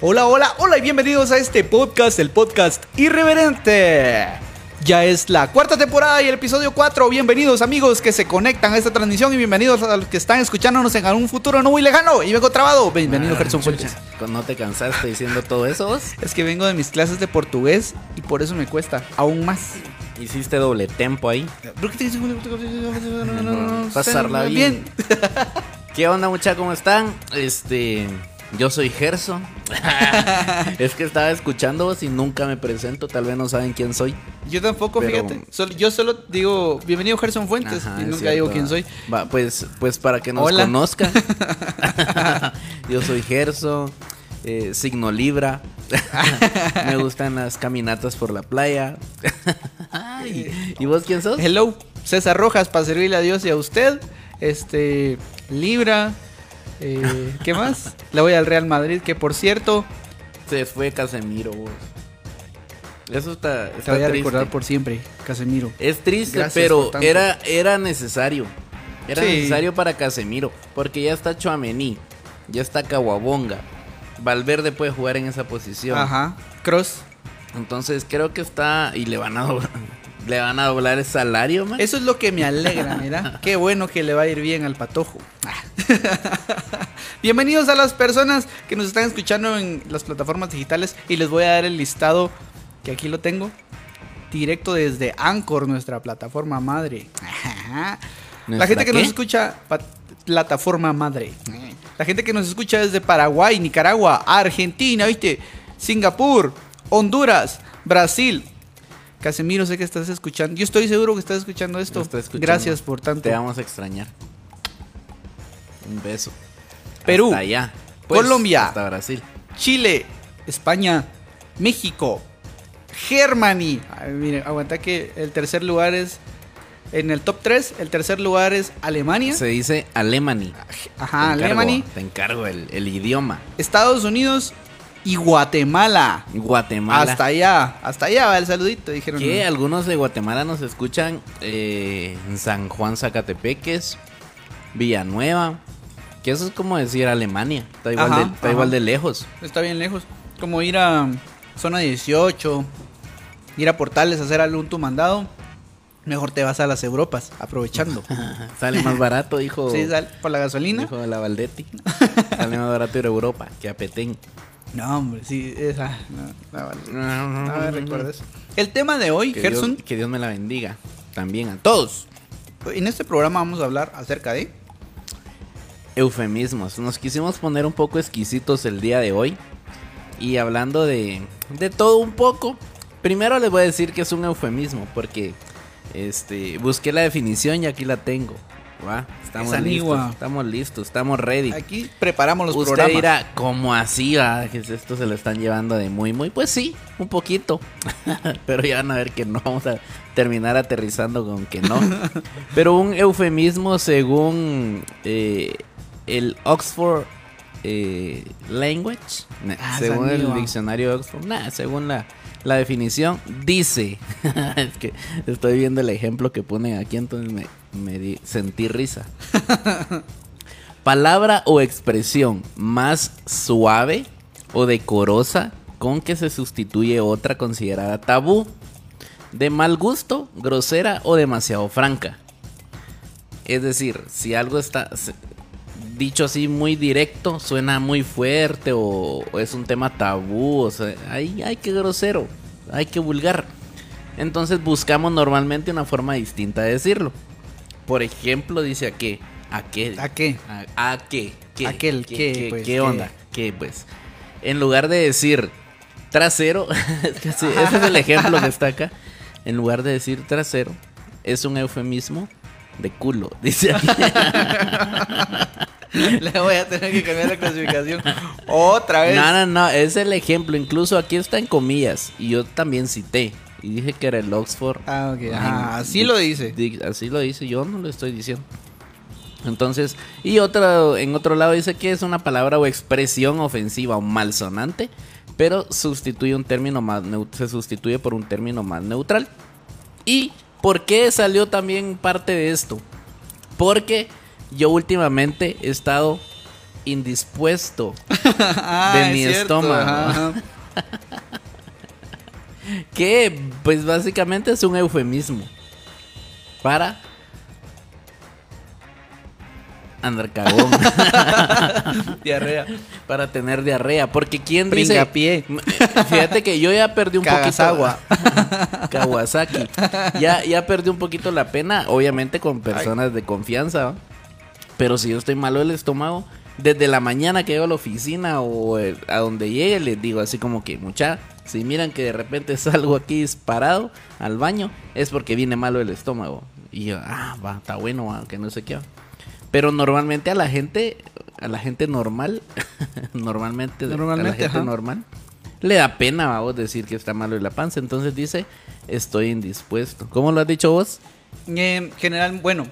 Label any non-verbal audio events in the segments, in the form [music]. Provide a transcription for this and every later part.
Hola, hola, hola y bienvenidos a este podcast, el podcast irreverente. Ya es la cuarta temporada y el episodio 4. Bienvenidos amigos que se conectan a esta transmisión y bienvenidos a los que están escuchándonos en algún futuro no muy lejano. Y vengo trabado. Bienvenido Ah, Gerson. Fuentes. ¿No te cansaste diciendo todo eso vos? Es que vengo de mis clases de portugués y por eso me cuesta aún más. Hiciste doble tempo ahí. Pasarla bien. ¿Qué onda mucha? ¿Cómo están? Este... Yo soy Gerson. [laughs] [laughs] es que estaba escuchando y nunca me presento. Tal vez no saben quién soy. Yo tampoco, Pero- fíjate. Solo- yo solo digo, bienvenido Gerson Fuentes Ajá, y nunca cierto. digo quién soy. Va, pues, pues para que nos Hola. conozcan. [laughs] Yo soy Gerson. eh, signo Libra. me gustan las caminatas por la playa. Ay, ¿Y vos quién sos? Hello, César Rojas, para servirle a Dios y a usted. Este, Libra. Eh, ¿Qué más? Le voy al Real Madrid, que por cierto, Se fue Casemiro, vos. Eso está, te está voy a triste. recordar por siempre, Casemiro. Es triste, Gracias pero era, era necesario. Era Sí. necesario para Casemiro. Porque ya está Chuamení. Ya está Caguabonga. Valverde puede jugar en esa posición. Ajá, Cross. Entonces creo que está. Y le van a doblar, le van a doblar el salario, man. Eso es lo que me alegra, [laughs] mira. Qué bueno que le va a ir bien al patojo. [laughs] Bienvenidos a las personas que nos están escuchando en las plataformas digitales y les voy a dar el listado que aquí lo tengo directo desde Anchor, nuestra plataforma madre. [laughs] La ¿Nuestra gente que qué? nos escucha plataforma madre. La gente que nos escucha desde Paraguay, Nicaragua, Argentina, ¿viste? Singapur, Honduras, Brasil. Casemiro, sé que estás escuchando. Yo estoy seguro que estás escuchando esto. Escuchando. Gracias por tanto. Te vamos a extrañar. Un beso. Perú, Hasta allá. Pues, Colombia. Hasta Brasil. Chile, España, México, Germany. Ay, mire, aguanta que el tercer lugar es en el top 3, el tercer lugar es Alemania. Se dice Alemany. Ajá, Alemania, Te encargo el, el idioma. Estados Unidos y Guatemala. Guatemala. Hasta allá, hasta allá va el saludito, dijeron. que algunos de Guatemala nos escuchan eh, en San Juan Zacatepeques, Villanueva, que eso es como decir Alemania, está igual, Ajá, de, está igual de lejos. Está bien lejos. Como ir a zona 18, ir a portales a hacer algún tu mandado. Mejor te vas a las Europas, aprovechando. [laughs] Sale más barato, dijo, Sí, sal por la gasolina. dijo la Valdetti. [laughs] Sale más barato ir a Europa que a Petén. No, hombre, sí, esa. No, no, me recuerdes. El tema de hoy, Que Dios, Gerson, que Dios me la bendiga. También a todos. en este programa vamos a hablar acerca de. Eufemismos. Nos quisimos poner un poco exquisitos el día de hoy. Y hablando de, de todo un poco. Primero les voy a decir que es un eufemismo. Porque este busqué la definición y aquí la tengo. ¿Va? Estamos listos. Estamos listos. Estamos ready. Aquí preparamos los Usted programas. dirá, ¿cómo así? va? Que esto se lo están llevando de muy, muy. Pues sí, un poquito. [laughs] Pero ya van a ver que no. Vamos a terminar aterrizando con que no. [laughs] Pero un eufemismo según eh, el Oxford eh, Language, nah, Ah, según el diccionario de Oxford, nah, según la, la definición, dice. [laughs] es que estoy viendo el ejemplo que ponen aquí, entonces me, me di- sentí risa. [laughs] Palabra o expresión más suave o decorosa con que se sustituye otra considerada tabú, de mal gusto, grosera o demasiado franca. Es decir, si algo está dicho así muy directo, suena muy fuerte o, o es un tema tabú, o sea, ay, ay, qué grosero, ay, qué vulgar. Entonces buscamos normalmente una forma distinta de decirlo. Por ejemplo, dice a qué, a qué, ¿A qué? a, a qué, qué, Aquel, qué, qué, qué, pues, qué qué. onda, qué pues. En lugar de decir trasero, [laughs] ese es el ejemplo que está acá. En lugar de decir trasero, es un eufemismo de culo, dice aquí. [laughs] [laughs] Le voy a tener que cambiar la clasificación otra vez. No, no, no, es el ejemplo. Incluso aquí está en comillas. Y yo también cité. Y dije que era el Oxford. Ah, ok. Ajá, así lo dice. di- así lo dice, yo no lo estoy diciendo. Entonces, y otro, en otro lado dice que es una palabra o expresión ofensiva o malsonante, pero sustituye un término más se sustituye por un término más neutral. ¿Y por qué salió también parte de esto? Porque yo últimamente he estado indispuesto [laughs] Ah, de es mi cierto, estómago. ajá. [laughs] Que pues básicamente es un eufemismo para andar cagón, [laughs] Diarrea. para tener diarrea, porque quién dice, Pringapié. fíjate que yo ya perdí un Cagas poquito agua. Kawasaki. Ya ya perdí un poquito la pena, obviamente con personas de confianza. ¿va? Pero si yo estoy malo del estómago, desde la mañana que llego a la oficina o eh, a donde llegue, les digo así como que, mucha, si miran que de repente [laughs] salgo aquí disparado al baño, es porque viene malo el estómago. Y yo, ah, va, está bueno, va, que no sé qué. va. Pero normalmente a la gente, a la gente normal, [laughs] normalmente, a la gente ajá. normal, le da pena a vos decir que está malo de la panza. Entonces dice, estoy indispuesto. ¿Cómo lo has dicho vos? En general, bueno,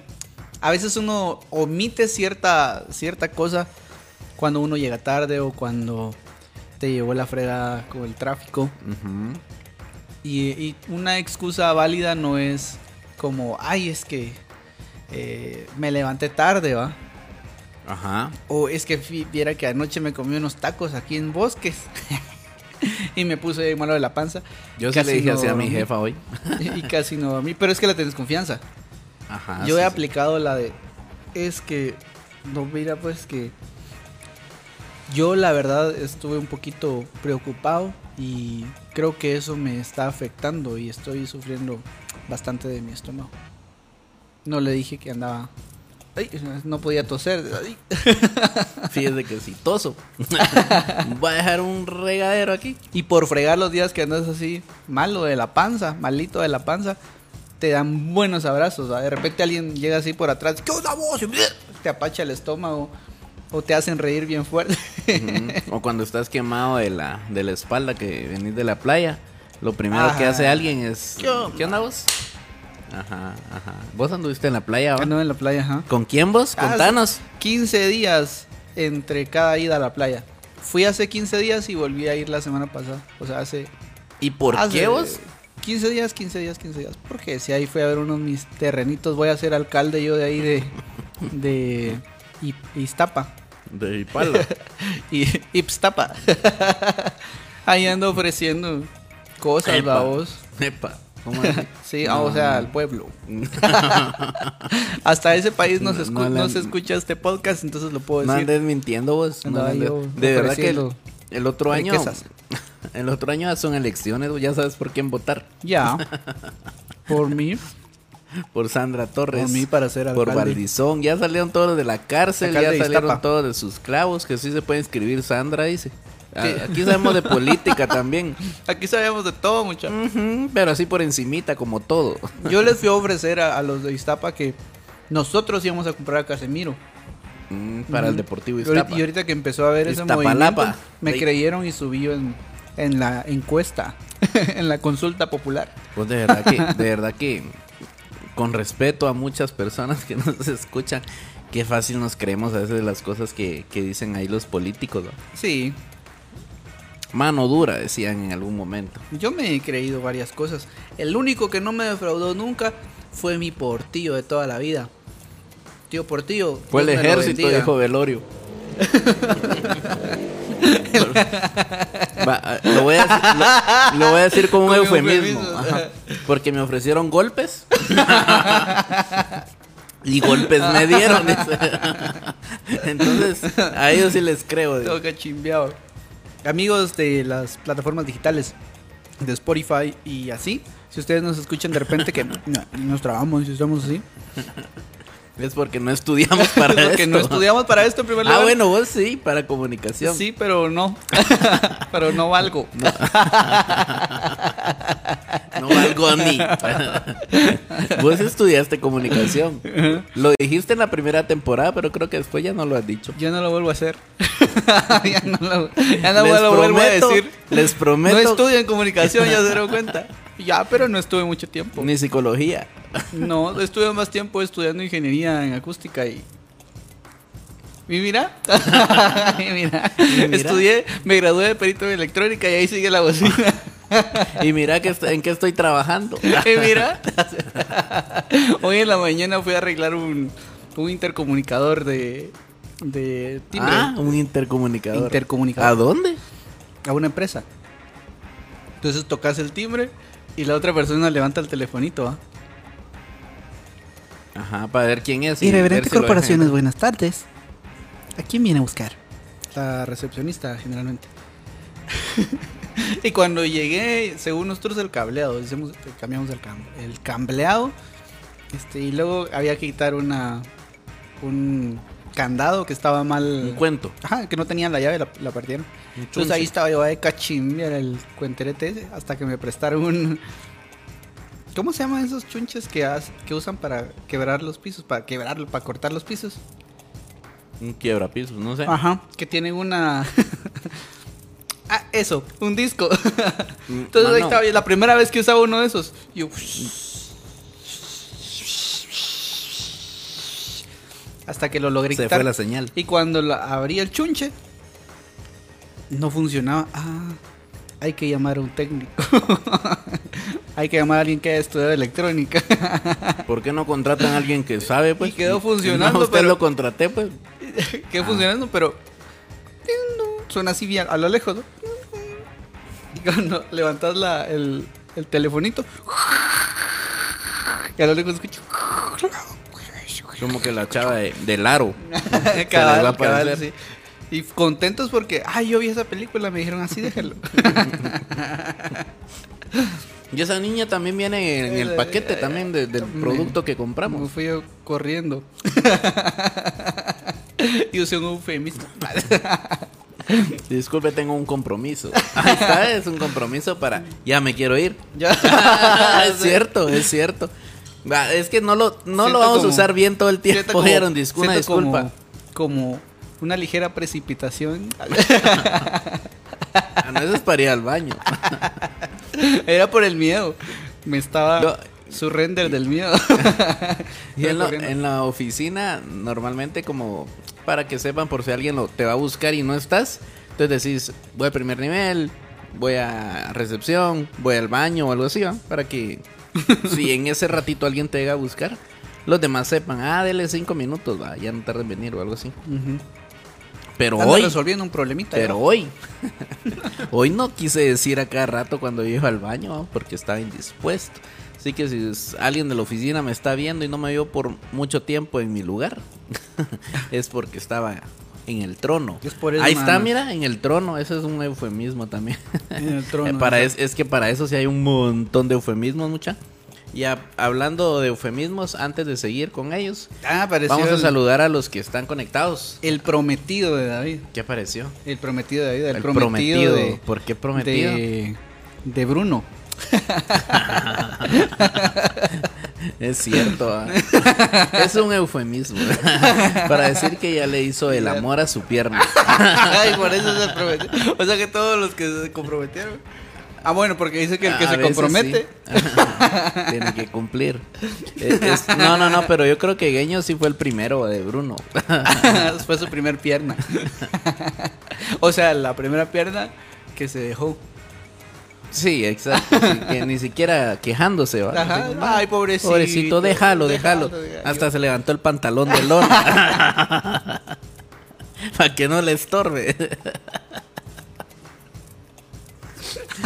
a veces uno omite cierta, cierta cosa cuando uno llega tarde o cuando te llevó la fregada con el tráfico. Y, y una excusa válida no es como, ay, es que eh, me levanté tarde, ¿va? Ajá. O es que viera que anoche me comí unos tacos aquí en Bosques. [laughs] y me puse malo de la panza. Yo sí le dije no así a mi jefa hoy. [laughs] y casi no dormí. Pero es que la tenés confianza. Ajá. Yo sí, he sí. aplicado la de. Es que. No, mira, pues que. Yo, la verdad, estuve un poquito preocupado. Y creo que eso me está afectando. Y estoy sufriendo bastante de mi estómago. No le dije que andaba. Ay, no podía toser. Ay. [laughs] Fíjese que sí, toso. [laughs] Voy a dejar un regadero aquí. Y por fregar los días que andas así, malo de la panza, malito de la panza, te dan buenos abrazos. ¿va? De repente alguien llega así por atrás, ¿qué onda vos? Te apacha el estómago o te hacen reír bien fuerte. O cuando estás quemado de la, de la espalda que venís de la playa, lo primero que hace alguien es. ¿Qué onda? ¿Qué onda vos? Ajá, ajá. ¿Vos anduviste en la playa? va? Ando en la playa, ajá. ¿Con quién vos? Ah, Contanos. 15 días entre cada ida a la playa. Fui hace 15 días y volví a ir la semana pasada. O sea, hace. ¿Y por hace qué vos? 15 días, 15 días, 15 días. Porque si ahí fui a ver unos mis terrenitos, voy a ser alcalde yo de ahí de. de. Iztapa. De Ipala. [laughs] y Ipstapa. [laughs] Ahí ando ofreciendo cosas, Epa. va vos. Epa. ¿Cómo? Sí, No, o sea, no. al pueblo. [laughs] Hasta ese país no, se, escu- No, no no se escucha este podcast, entonces lo puedo No decir. andes mintiendo vos. no andes- yo De verdad que el, otro año. riquezas. [laughs] El otro año son elecciones, ya sabes por quién votar. Ya. [laughs] Por mí. Por Sandra Torres. Por mí para ser Por alcalde. Valdizón. Ya salieron todos de la cárcel, Alcalde ya salieron Iztapa. todos de sus clavos, que sí se puede inscribir Sandra, dice. Sí. Aquí sabemos de política [laughs] también. Aquí sabemos de todo, muchachos. Pero así por encimita, como todo. Yo les fui a ofrecer a, a los de Iztapa que nosotros íbamos a comprar a Casemiro. Mm, Para el Ujú. Deportivo Y ahorita, Iztapa. y ahorita que empezó a ver ese movimiento, me creyeron y subí en, en la encuesta, [laughs] en la consulta popular. Pues de verdad que, de verdad que, con respeto a muchas personas que nos [laughs] escuchan, qué fácil nos creemos a veces las cosas que, que dicen ahí los políticos. ¿no? Sí, Mano dura, decían en algún momento. yo me he creído varias cosas. El único que no me defraudó nunca fue mi portillo de toda la vida. Tío Portillo. Fue el ejército, dijo Velorio. [laughs] Va, lo, voy a, decir- lo- lo voy a decir con un eufemismo. eufemismo. ajá, porque me ofrecieron golpes. [laughs] y golpes me dieron. [laughs] Entonces, a ellos sí les creo. digo. Todo cachimbeado. Amigos de las plataformas digitales de Spotify y así, si ustedes nos escuchan de repente que no, nos trabamos y estamos así, Es porque no estudiamos para [laughs] es porque esto. no estudiamos para esto en primer lugar. Ah, bueno, vos sí, para comunicación. Sí, pero no. [laughs] pero no valgo. No [laughs] valgo ni. Vos estudiaste comunicación. Lo dijiste en la primera temporada, pero creo que después ya no lo has dicho. Yo no lo vuelvo a hacer. ya no lo, ya no lo vuelvo a decir. Les No prometo. estudio en comunicación, ya se dieron cuenta. Ya, pero no estuve mucho tiempo. Ni psicología. No, estuve más tiempo estudiando ingeniería en acústica y. Y mira, [laughs] y mira, Y mira. estudié, me gradué de perito en electrónica y ahí sigue la bocina. [laughs] Y mira que en qué estoy trabajando. [laughs] y mira, hoy en la mañana fui a arreglar un, un intercomunicador de, de timbre Ah, un intercomunicador. Intercomunicador. ¿A dónde? a una empresa. Entonces tocas el timbre y la otra persona levanta el telefonito. ¿ah? Ajá, para ver quién es. Irreverente si Corporaciones, buenas tardes. ¿A quién viene a buscar? La recepcionista, generalmente. [laughs] y cuando llegué, según nosotros, el cableado, decimos, cambiamos el, cam- el cableado. Este, y luego había que quitar una un candado que estaba mal. Un cuento. Ajá, que no tenía la llave, la, la partieron. Un Entonces ahí estaba yo de cachimbiar el cuenterete ese, hasta que me prestaron un... ¿Cómo se llaman esos chunches que, has- que usan para quebrar los pisos? Para quebrarlo, para cortar los pisos. Un quiebrapisos, no sé. Ajá. Que tienen una... [laughs] ah, eso, un disco. Mm, Entonces ahí estaba yo, la primera vez que usaba uno de esos. Yo... Hasta que lo logré Se quitar. fue la señal. Y cuando la, abrí el chunche, no funcionaba. Ah, hay que llamar a un técnico. [laughs] hay que llamar a alguien que haya estudiado electrónica. [laughs] ¿Por qué no contratan a alguien que sabe, pues? Y quedó funcionando, No, usted pero- lo contraté, pues. [laughs] que funcionando, pero suena así bien a lo lejos. ¿no? Y cuando levantas la, el, el telefonito, y a lo lejos escucho. [laughs] Como que la chava de, del aro. [laughs] cabal, cabal, sí. Y contentos porque, ay, yo vi esa película, me dijeron así, déjalo. [laughs] Y esa niña también viene en el paquete también de- del producto que Me compramos. fui yo corriendo. y usé un eufemismo. Disculpe, tengo un compromiso. Ahí está, es un compromiso para... Ya me quiero ir. Es cierto, es cierto. Es que no lo, no lo vamos como- a usar bien todo el tiempo. como- una siento como- disculpa. Como, una ligera precipitación. [laughs] Ah, no, eso es para ir al baño. [laughs] Era por el miedo. Me estaba Yo- su render del miedo. [laughs] Y en, la- Corriendo. en la oficina, normalmente como para que sepan por si alguien lo, te va a buscar y no estás, entonces decís, voy al primer nivel, voy a recepción, voy al baño o algo así, ¿va? Para que si en ese ratito alguien te llega a buscar, los demás sepan, ah, dele cinco minutos, va, ya no tarda en venir o algo así. Pero hoy, resolviendo un problemita. pero ¿no? hoy, [laughs] hoy no quise decir a cada rato cuando yo iba al baño, porque estaba indispuesto. Así que si alguien de la oficina me está viendo y no me vio por mucho tiempo en mi lugar, [laughs] es porque estaba en el trono. Es por eso, Ahí está, mira, en el trono. Ese es un eufemismo también. [laughs] En el trono, Eh, para ajá. es, es que para eso sí hay un montón de eufemismos, mucha. Y a- hablando de eufemismos, antes de seguir con ellos, Ah, vamos a el, saludar a los que están conectados. el prometido de David. ¿Qué apareció? El prometido de David. El, El prometido, de, ¿Por qué prometido? de, de Bruno. [laughs] [laughs] Es cierto. ah. [laughs] es un eufemismo. Para decir que ya le hizo el amor a su pierna. [laughs] Ay, por eso se prometió. O sea que todos los que se comprometieron. Ah, bueno, porque dice que el que A se compromete. sí. Tiene que cumplir. Eh, es- no, no, no, pero yo creo que Gueño sí fue el primero de Bruno. [laughs] Fue su primer pierna. o sea, la primera pierna que se dejó. Sí, exacto. sí, que ni siquiera quejándose. ¿va? Ajá. Así, Ay, pobrecito. Pobrecito, déjalo, déjalo. déjalo. Hasta se levantó el pantalón de lona. [laughs] Para que no le estorbe.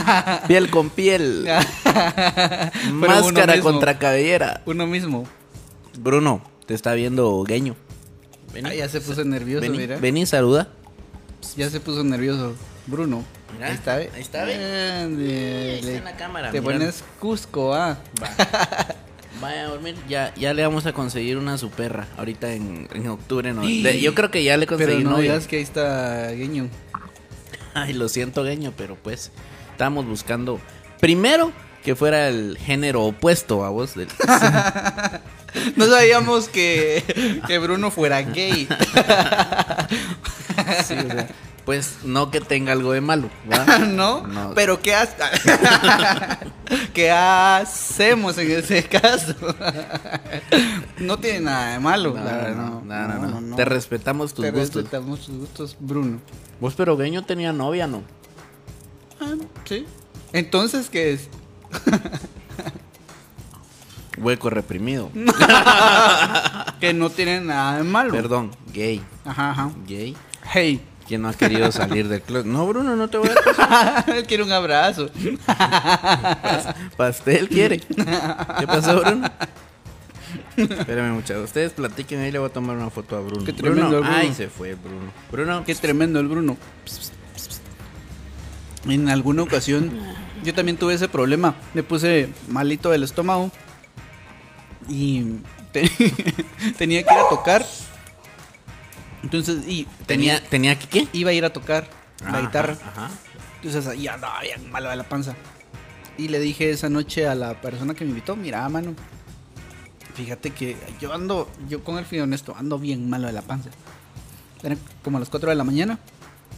[laughs] piel con piel. Máscara contra cabellera. Uno mismo. Bruno, te está viendo Gueño. Ah, ya se puso nervioso, Vení, mira. vení, saluda. Ya se puso nervioso. Bruno. Mira, ahí está, ¿ve? ahí está, ¿ve? Ándale. Ahí está en la cámara, Te mira. pones Cusco, ah. [laughs] Vaya a dormir. Ya, ya le vamos a conseguir una su perra. Ahorita en, en octubre. No. De- yo creo que ya le conseguí Pero no novia. digas que ahí está Guiño. [laughs] Ay, lo siento, Gueño, pero pues estábamos buscando primero que fuera el género opuesto a vos. Del... [laughs] No sabíamos que, que Bruno fuera gay. Sí, o sea, pues no que tenga algo de malo, ¿va? [laughs] ¿No? No. Pero ¿qué, ha- [laughs] ¿qué hacemos en ese caso? [laughs] no tiene nada de malo. No, verdad, no, no. Te respetamos tus Te gustos. respetamos tus gustos, Bruno. Vos, pero Gueño tenía novia, ¿no? Ah, sí. Entonces, ¿qué es? Hueco reprimido. Que no tiene nada de malo. Perdón, gay. Ajá, ajá. Gay. Hey. ¿Quién no ha querido salir del club? No, Bruno, no te voy a dar [laughs] Él quiere un abrazo. [laughs] pastel, quiere. ¿Qué pasó, Bruno? Espérame, muchachos. Ustedes platiquen ahí, le voy a tomar una foto a Bruno. Qué tremendo, Bruno. Bruno. Ay, se fue, Bruno. Bruno. Qué tremendo el Bruno. En alguna ocasión yo también tuve ese problema. Me puse malito del estómago y te- [laughs] tenía que ir a tocar. Entonces, y Tenía, tenía que qué? iba a ir a tocar la guitarra. Ajá. Entonces ahí andaba bien malo de la panza. Y le dije esa noche a la persona que me invitó, mira, mano, fíjate que yo ando, yo con el fin honesto, ando bien malo de la panza. Eran como a las 4 de la mañana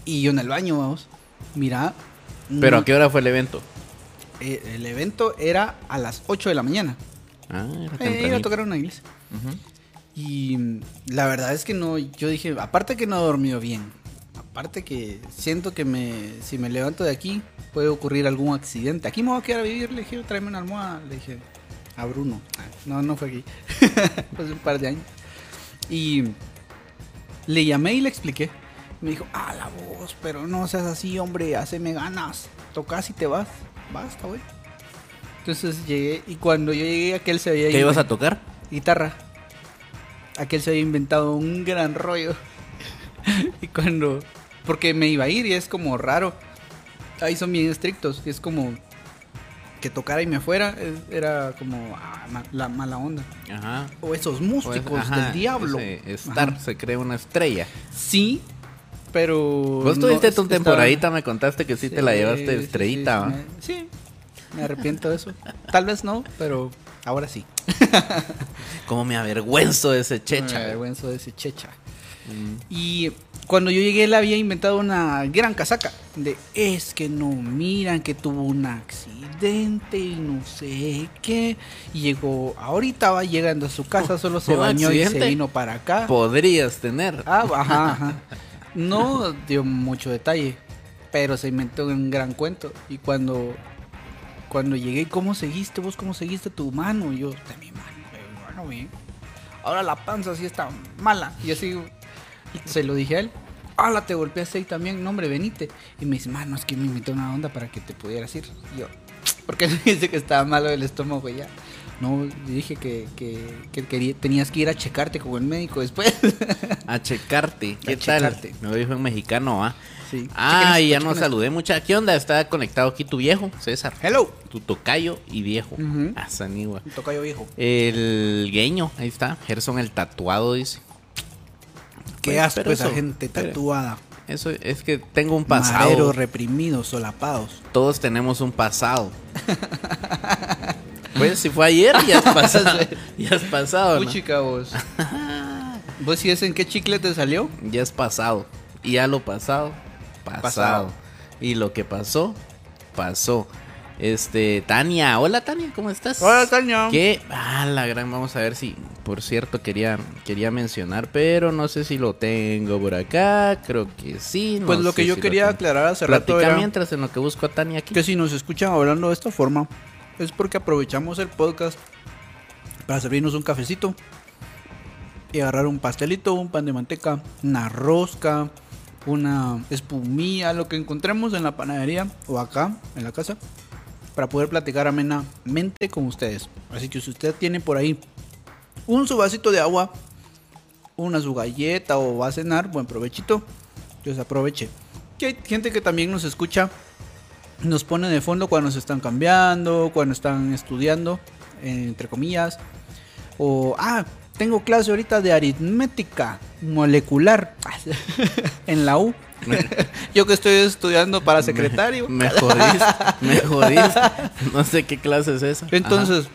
y yo en el baño, vamos. Mira. ¿Pero no- a qué hora fue el evento? eh, el evento era a las 8 de la mañana. Ah, era Eh, iba a tocar una iglesia. Ujú. Y la verdad es que no, yo dije, aparte que no he dormido bien, aparte que siento que me, si me levanto de aquí puede ocurrir algún accidente. Aquí me voy a quedar a vivir, le dije, tráeme una almohada, le dije a Bruno. No, no fue aquí, [laughs] fue hace un par de años. Y le llamé y le expliqué. Me dijo, ah, la voz, pero no seas así, hombre, haceme ganas. Tocas y te vas. Basta, güey. Entonces llegué y cuando yo llegué aquel se había ¿Qué ibas a tocar? guitarra. Aquel se había inventado un gran rollo. [laughs] y cuando. Porque me iba a ir y es como raro. Ahí son bien estrictos. Y es como. Que tocara y me fuera. Era como. ah, ma- la mala onda. Ajá. O esos Pues, músicos ajá, del diablo. Star Ajá. se cree una estrella. Sí, pero. Vos no, tuviste tu temporadita, me contaste que sí, te la llevaste estrellita, sí, Sí, me arrepiento de eso. Tal vez no, pero ahora sí. [laughs] Como me avergüenzo de ese Me checha. avergüenzo de ese checha. Mm. Y cuando yo llegué, él había inventado una gran casaca. De es que no miran que tuvo un accidente y no sé qué. Y llegó, ahorita va llegando a su casa, solo se [laughs] ¿Un bañó y se vino para acá. Podrías tener. Ah, ajá, ajá. No dio mucho detalle, pero se inventó un gran cuento. Y cuando, cuando llegué, ¿cómo seguiste vos? ¿Cómo seguiste tu mano? Y yo, de mi mano, eh, bueno, bien. Ahora la panza sí está mala. Y así se lo dije a él. Hola, te golpeaste ahí también. No, hombre, venite. Y me dice, mano, es que me invitó una onda para que te pudieras ir. Y yo, [laughs] ¿por qué me dice que estaba malo del estómago ya? No, dije que, que, que quería, tenías que ir a checarte con el médico después. A checarte. [laughs] ¿Qué A tal? checarte. Me dijo en mexicano, ¿ah? Sí. Ah, y ya nos saludé, mucha. ¿Qué onda? Está conectado aquí tu viejo, César. Hello. Tu tocayo y viejo. Ujú. Ah, sanigua. Un tocayo viejo. El gueño, ahí está. Gerson el tatuado, dice. Qué Pues, asco esa gente tatuada. Eso es que tengo un pasado. Maderos reprimidos, solapados. Todos tenemos un pasado. [laughs] pues si fue ayer, ya es pasado. [laughs] ya es pasado, ¿no? Puchica vos. [laughs] ¿Vos sí es en qué chicle te salió? Ya es pasado. Y ya lo pasado, pasado. Pasado. Y lo que pasó, pasó. Este, Tania, hola Tania, ¿cómo estás? Hola, Tania. Que, ah, la gran, vamos a ver si, por cierto, quería, quería mencionar, pero no sé si lo tengo por acá, creo que sí. no Pues lo que yo si quería aclarar hace rato era mientras en lo que busco a Tania aquí. que si nos escuchan hablando de esta forma es porque aprovechamos el podcast para servirnos un cafecito y agarrar un pastelito, un pan de manteca, una rosca, una espumilla, lo que encontremos en la panadería o acá en la casa para poder platicar amenamente con ustedes. Así que si usted tiene por ahí un su vasito de agua, una su galleta o va a cenar, buen provechito, pues aproveche. Que hay gente que también nos escucha, nos pone de fondo cuando se están cambiando, cuando están estudiando, entre comillas, o ah, tengo clase ahorita de aritmética molecular [laughs] en la U. [laughs] Yo que estoy estudiando para secretario. Me jodiste, me [laughs] jodiste. No sé qué clase es esa. Entonces,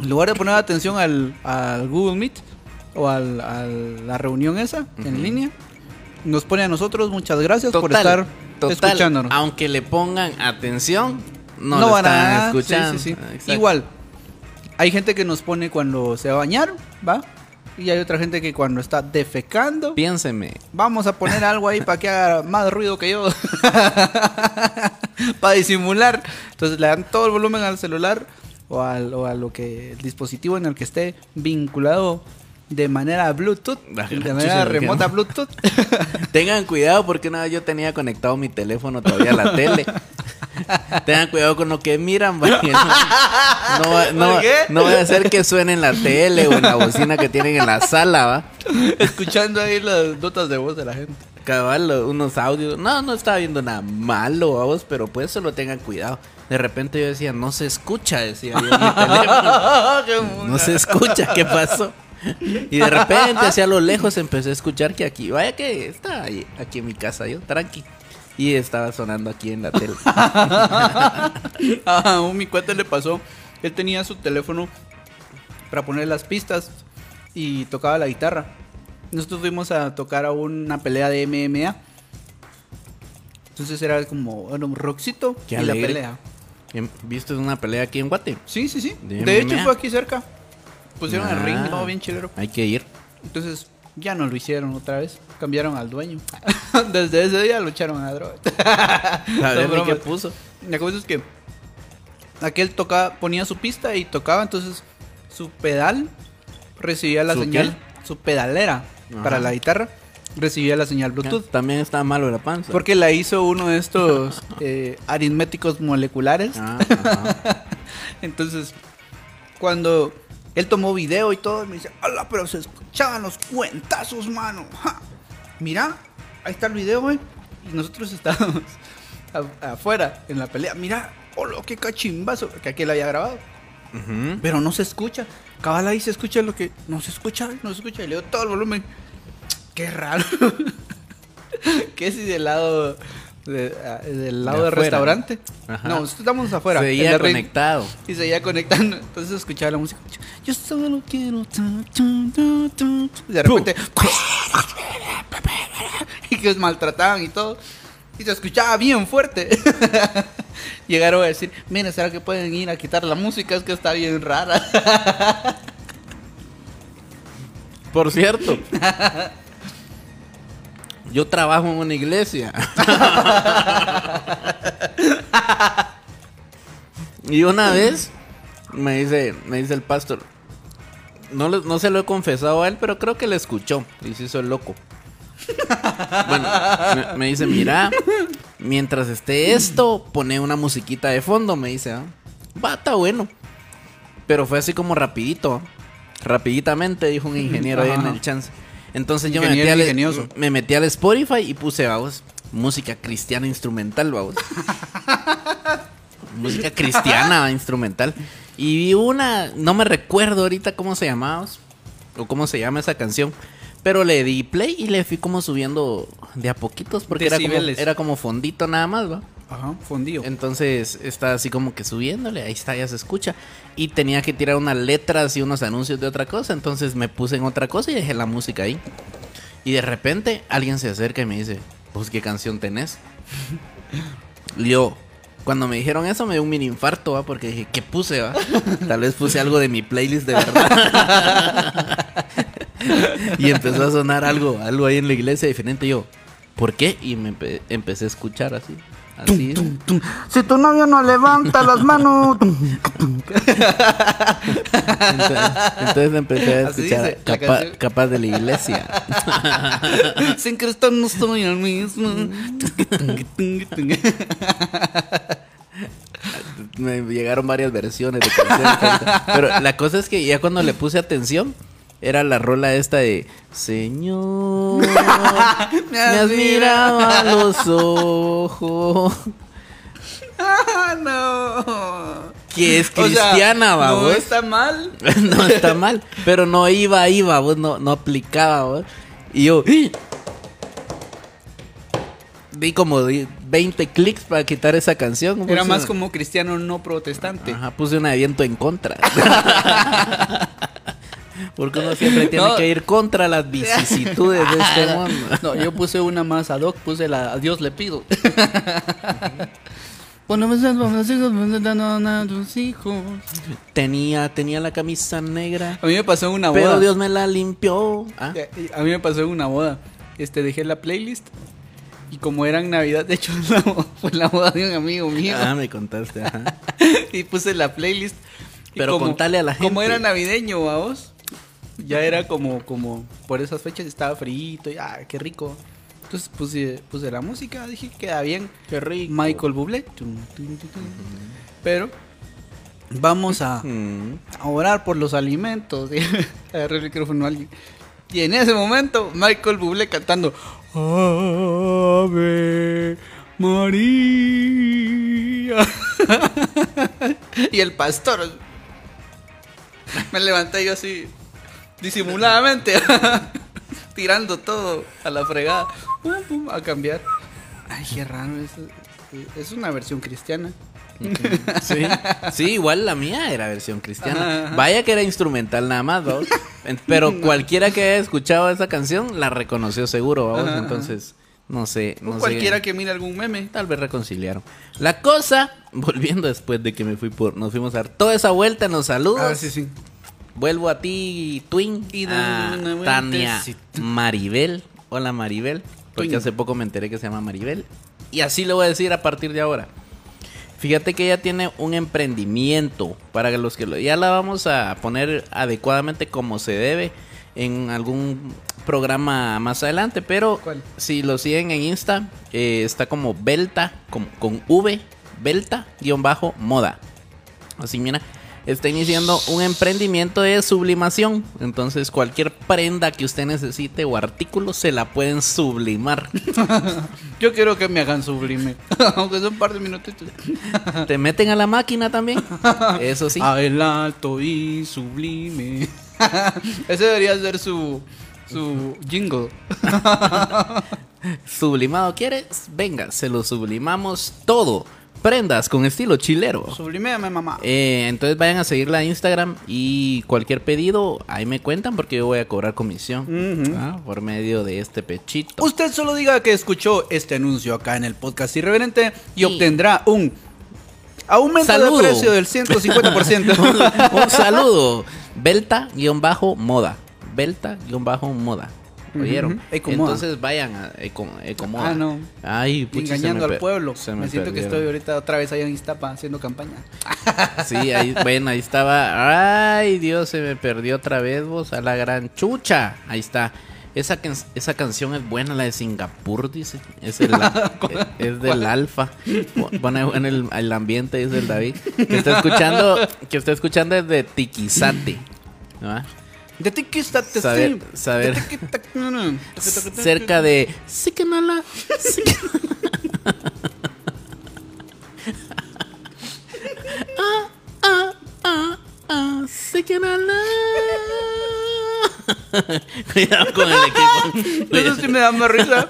en lugar de poner atención al, al Google Meet o al, a la reunión esa en línea, nos pone a nosotros. Muchas gracias por estar total, escuchándonos. Aunque le pongan atención, no, lo van están a escuchando. sí, sí, sí. Exacto. Igual, hay gente que nos pone cuando se va a bañar, ¿va? Y hay otra gente que cuando está defecando, Piénseme. vamos a poner algo ahí para que haga más ruido que yo. [laughs] para disimular. Entonces le dan todo el volumen al celular o, al, o a lo que el dispositivo en el que esté vinculado de manera Bluetooth, de manera ¿por qué remota? Bluetooth. [laughs] Tengan cuidado porque una vez yo tenía conectado mi teléfono todavía a la tele. [laughs] [laughs] Tengan cuidado con lo que miran, [laughs] no, no, va- no, va a ser que suene en la tele o en la bocina que tienen en la sala, ¿va? Escuchando ahí las notas de voz de la gente. Cabal, unos audios. No, no estaba viendo nada malo, vamos, pero pues solo tengan cuidado. De repente yo decía, no se escucha, decía yo en mi [laughs] teléfono. No se escucha, ¿qué pasó? Y de repente, hacia lo lejos, empecé a escuchar que aquí, vaya que está ahí, aquí en mi casa, yo, tranqui. Y estaba sonando aquí en la [laughs] tele. A un mi cuate le pasó. Él tenía su teléfono para poner las pistas y tocaba la guitarra. Nosotros fuimos a tocar a una pelea de MMA. Entonces era como un rockcito Qué y la pelea. ¿Viste una pelea aquí en Guate? Sí, sí, sí. De De, hecho fue aquí cerca. Pusieron el ring, Ah. todo bien chilero. Hay que ir. Entonces ya no lo hicieron otra vez. Cambiaron al dueño. [laughs] Desde ese día lo echaron a droga. [laughs] Ni qué puso. La cosa es que aquel tocaba, ponía su pista y tocaba, entonces su pedal recibía la ¿Su señal, su pedalera Ajá. para la guitarra recibía la señal Bluetooth. También está malo la panza. Porque la hizo uno de estos [laughs] eh, aritméticos moleculares. Ah. Entonces, cuando él tomó video y todo, me dice, ¡Hala! Pero se escuchaban los cuentazos, mano. ¡Ja! Mira, ahí está el video, güey. Y nosotros estábamos [laughs] afuera en la pelea. Mira, ¡hola! ¡Qué cachimbazo! Que aquel había grabado. Pero no se escucha. Cabal ahí se escucha lo que. No se escucha, no se escucha. Y le doy todo el volumen. Qué raro. [laughs] ¿Qué si del lado. De- ah, del lado De del restaurante? Ajá. No, estamos afuera. Seguía ring. conectado. Y seguía conectando. Entonces escuchaba la música. Yo solo quiero. Y de repente. y que los maltrataban y todo. Y se escuchaba bien fuerte. [laughs] Llegaron a decir: Mira, ¿será que pueden ir a quitar la música? Es que está bien rara. Por cierto. [laughs] Yo trabajo en una iglesia. y una vez me dice, me dice el pastor. No, no se lo he confesado a él, pero creo que le escuchó y se hizo el loco. Bueno, me, me dice, mira, mientras esté esto, pone una musiquita de fondo, me dice, ¿ah? va, está bueno. Pero fue así como rapidito, rapiditamente, dijo un ingeniero ahí en el chance. Entonces yo me metí, al, ingenioso. me metí al Spotify y puse, vamos, música cristiana instrumental, vamos. [laughs] música cristiana instrumental. Y vi una, no me recuerdo ahorita cómo se llamaba, o cómo se llama esa canción. Pero le di play y le fui como subiendo de a poquitos porque era como, era como fondito nada más, ¿va? Ajá, fondío. Entonces está así como que subiéndole, ahí está, ya se escucha. Y tenía que tirar unas letras y unos anuncios de otra cosa, entonces me puse en otra cosa y dejé la música ahí. Y de repente alguien se acerca y me dice, pues qué canción tenés. [laughs] Yo, cuando me dijeron eso me dio un mini infarto, ¿va? porque dije, ¿qué puse? Va? [laughs] Tal vez puse algo de mi playlist de verdad. [laughs] y empezó a sonar algo, algo ahí en la iglesia diferente. Y yo, ¿por qué? Y me empe- empecé a escuchar así. Así. Si tu novio no levanta las manos. [laughs] Entonces, entonces empecé a escuchar capaz de la iglesia. [laughs] Sin Cristo no soy el mismo. [laughs] Me llegaron varias versiones de canciones. Pero la cosa es que ya cuando le puse atención, era la rola esta de Señor, [laughs] me has mirado a los ojos. Ah, no. Que es O sea, cristiana, No babos. está mal. [laughs] no está mal, pero no iba, iba, vos no, no aplicaba, vos. Y yo [gasps] di como di 20 clics para quitar esa canción. Era Puse más una- como cristiano no protestante. Ajá, puse un viento en contra. [laughs] Porque uno siempre tiene No. que ir contra las vicisitudes de este [laughs] mundo. No, yo puse una más ad hoc, puse la a Dios le pido. [laughs] A. Tenía, tenía la camisa negra, A mí me pasó en una boda. pero Dios me la limpió. Ah, Eh, A mí me pasó en una boda. Este, dejé la playlist. Y como era en Navidad, de hecho, [laughs] la fue la boda de un amigo mío. ah, me contaste, ajá. y puse la playlist. Pero contale a la Como gente. era navideño, vamos. Ya era como, como, por esas fechas estaba frito y, ah, qué rico. Entonces puse, puse la música, dije, queda bien. Qué rico. Michael Bublé. Tum, tum, tum, tum. Pero vamos a, a orar por los alimentos. [laughs] Agarré el micrófono a alguien. Y en ese momento, Michael Bublé cantando Ave María. [laughs] y el pastor. Me levanté yo así, disimuladamente, [laughs] tirando todo a la fregada. Pum, pum, a cambiar. Ay, qué raro. Es, es una versión cristiana. Sí. sí, igual la mía era versión cristiana. Ajá. Vaya que era instrumental nada más, Pero [laughs] cualquiera que haya escuchado esa canción la reconoció seguro, ¿vos? Ajá, ajá. Entonces, no sé, no O sé. cualquiera que mire algún meme. Tal vez reconciliaron. La cosa, [laughs] volviendo después de que me fui por, nos fuimos a dar toda esa vuelta, nos saludos. Ah, sí, sí. Vuelvo a ti, Twin. Y a una Tania. Maribel. Hola Maribel. Porque Twin. hace poco me enteré que se llama Maribel. Y así lo voy a decir a partir de ahora. Fíjate que ella tiene un emprendimiento. Para los que lo, ya la vamos a poner adecuadamente como se debe en algún programa más adelante. Pero ¿Cuál? si lo siguen en Insta, eh, está como Belta, con, con V, Belta, guion bajo, moda. Así mira, está iniciando un emprendimiento de sublimación. Entonces cualquier prenda que usted necesite o artículo se la pueden sublimar. [laughs] Yo quiero que me hagan sublime. [laughs] Aunque son un par de minutitos. [laughs] Te meten a la máquina también. Eso sí. A el alto y sublime. Ese debería ser su, su jingle. Sublimado quieres, venga, se lo sublimamos todo. Prendas con estilo chilero. Subliméame, mamá. Eh, entonces vayan a seguirla a Instagram y cualquier pedido ahí me cuentan porque yo voy a cobrar comisión ah, por medio de este pechito. Usted solo diga que escuchó este anuncio acá en el podcast irreverente y Sí. obtendrá un aumento Saludo. de precio del 150%. [laughs] Un saludo. Belta-moda. Belta-moda. ¿Oyeron? Entonces vayan a Eco- Ecomoda. Ah, no. Ay, pucha, se Engañando al pueblo. Me, siento que estoy ahorita otra vez allá en Iztapa haciendo campaña. [laughs] Sí, ahí, bueno, ahí estaba. Ay, Dios, se me perdió otra vez vos a la gran chucha. Ahí está. Esa, esa canción es buena, la de Singapur, dice. Es, el, [laughs] es del alfa. Pone en el, el ambiente, dice el David. Que está [laughs] escuchando, que está escuchando desde Tiquizate. ¿no? Saber- saber-. Cerca de. Sikanala. [laughs] Ah, ah, ah, ah, Sikanala. [laughs] Cuidado con el equipo. [laughs] Eso sí me da más risa.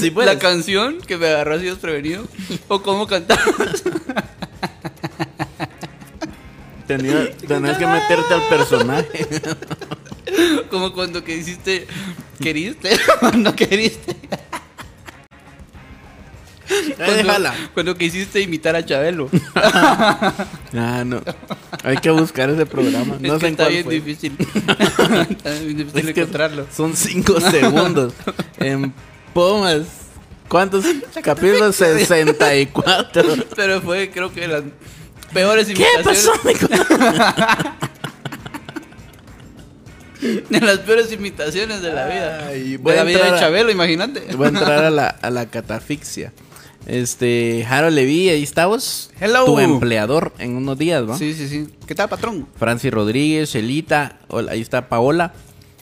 Sí. La canción que me agarró así desprevenido. O cómo cantar. Tenía- [laughs] tenías que meterte al personaje. [laughs] Como cuando que hiciste. ¿Queriste? [laughs] no queriste. Cuando, cuando que hiciste imitar a Chabelo. Ah, no. Hay que buscar ese programa. Es No que sé en está bien difícil. está bien difícil Es que encontrarlo. Son cinco segundos. en Pumas. ¿Cuántos capítulos? 64. Pero fue, creo que las peores ¿Qué imitaciones. pasó, Nicolás? [laughs] De las peores imitaciones de la vida. Ay, voy de la vida Chabelo, imagínate. Voy a entrar a la, [laughs] a la catafixia. Este, Harold Levy, ahí estamos. Hello. Tu empleador en unos días, ¿no? Sí, sí, sí. ¿Qué tal, patrón? Francis Rodríguez, Shelita, hola, ahí está Paola.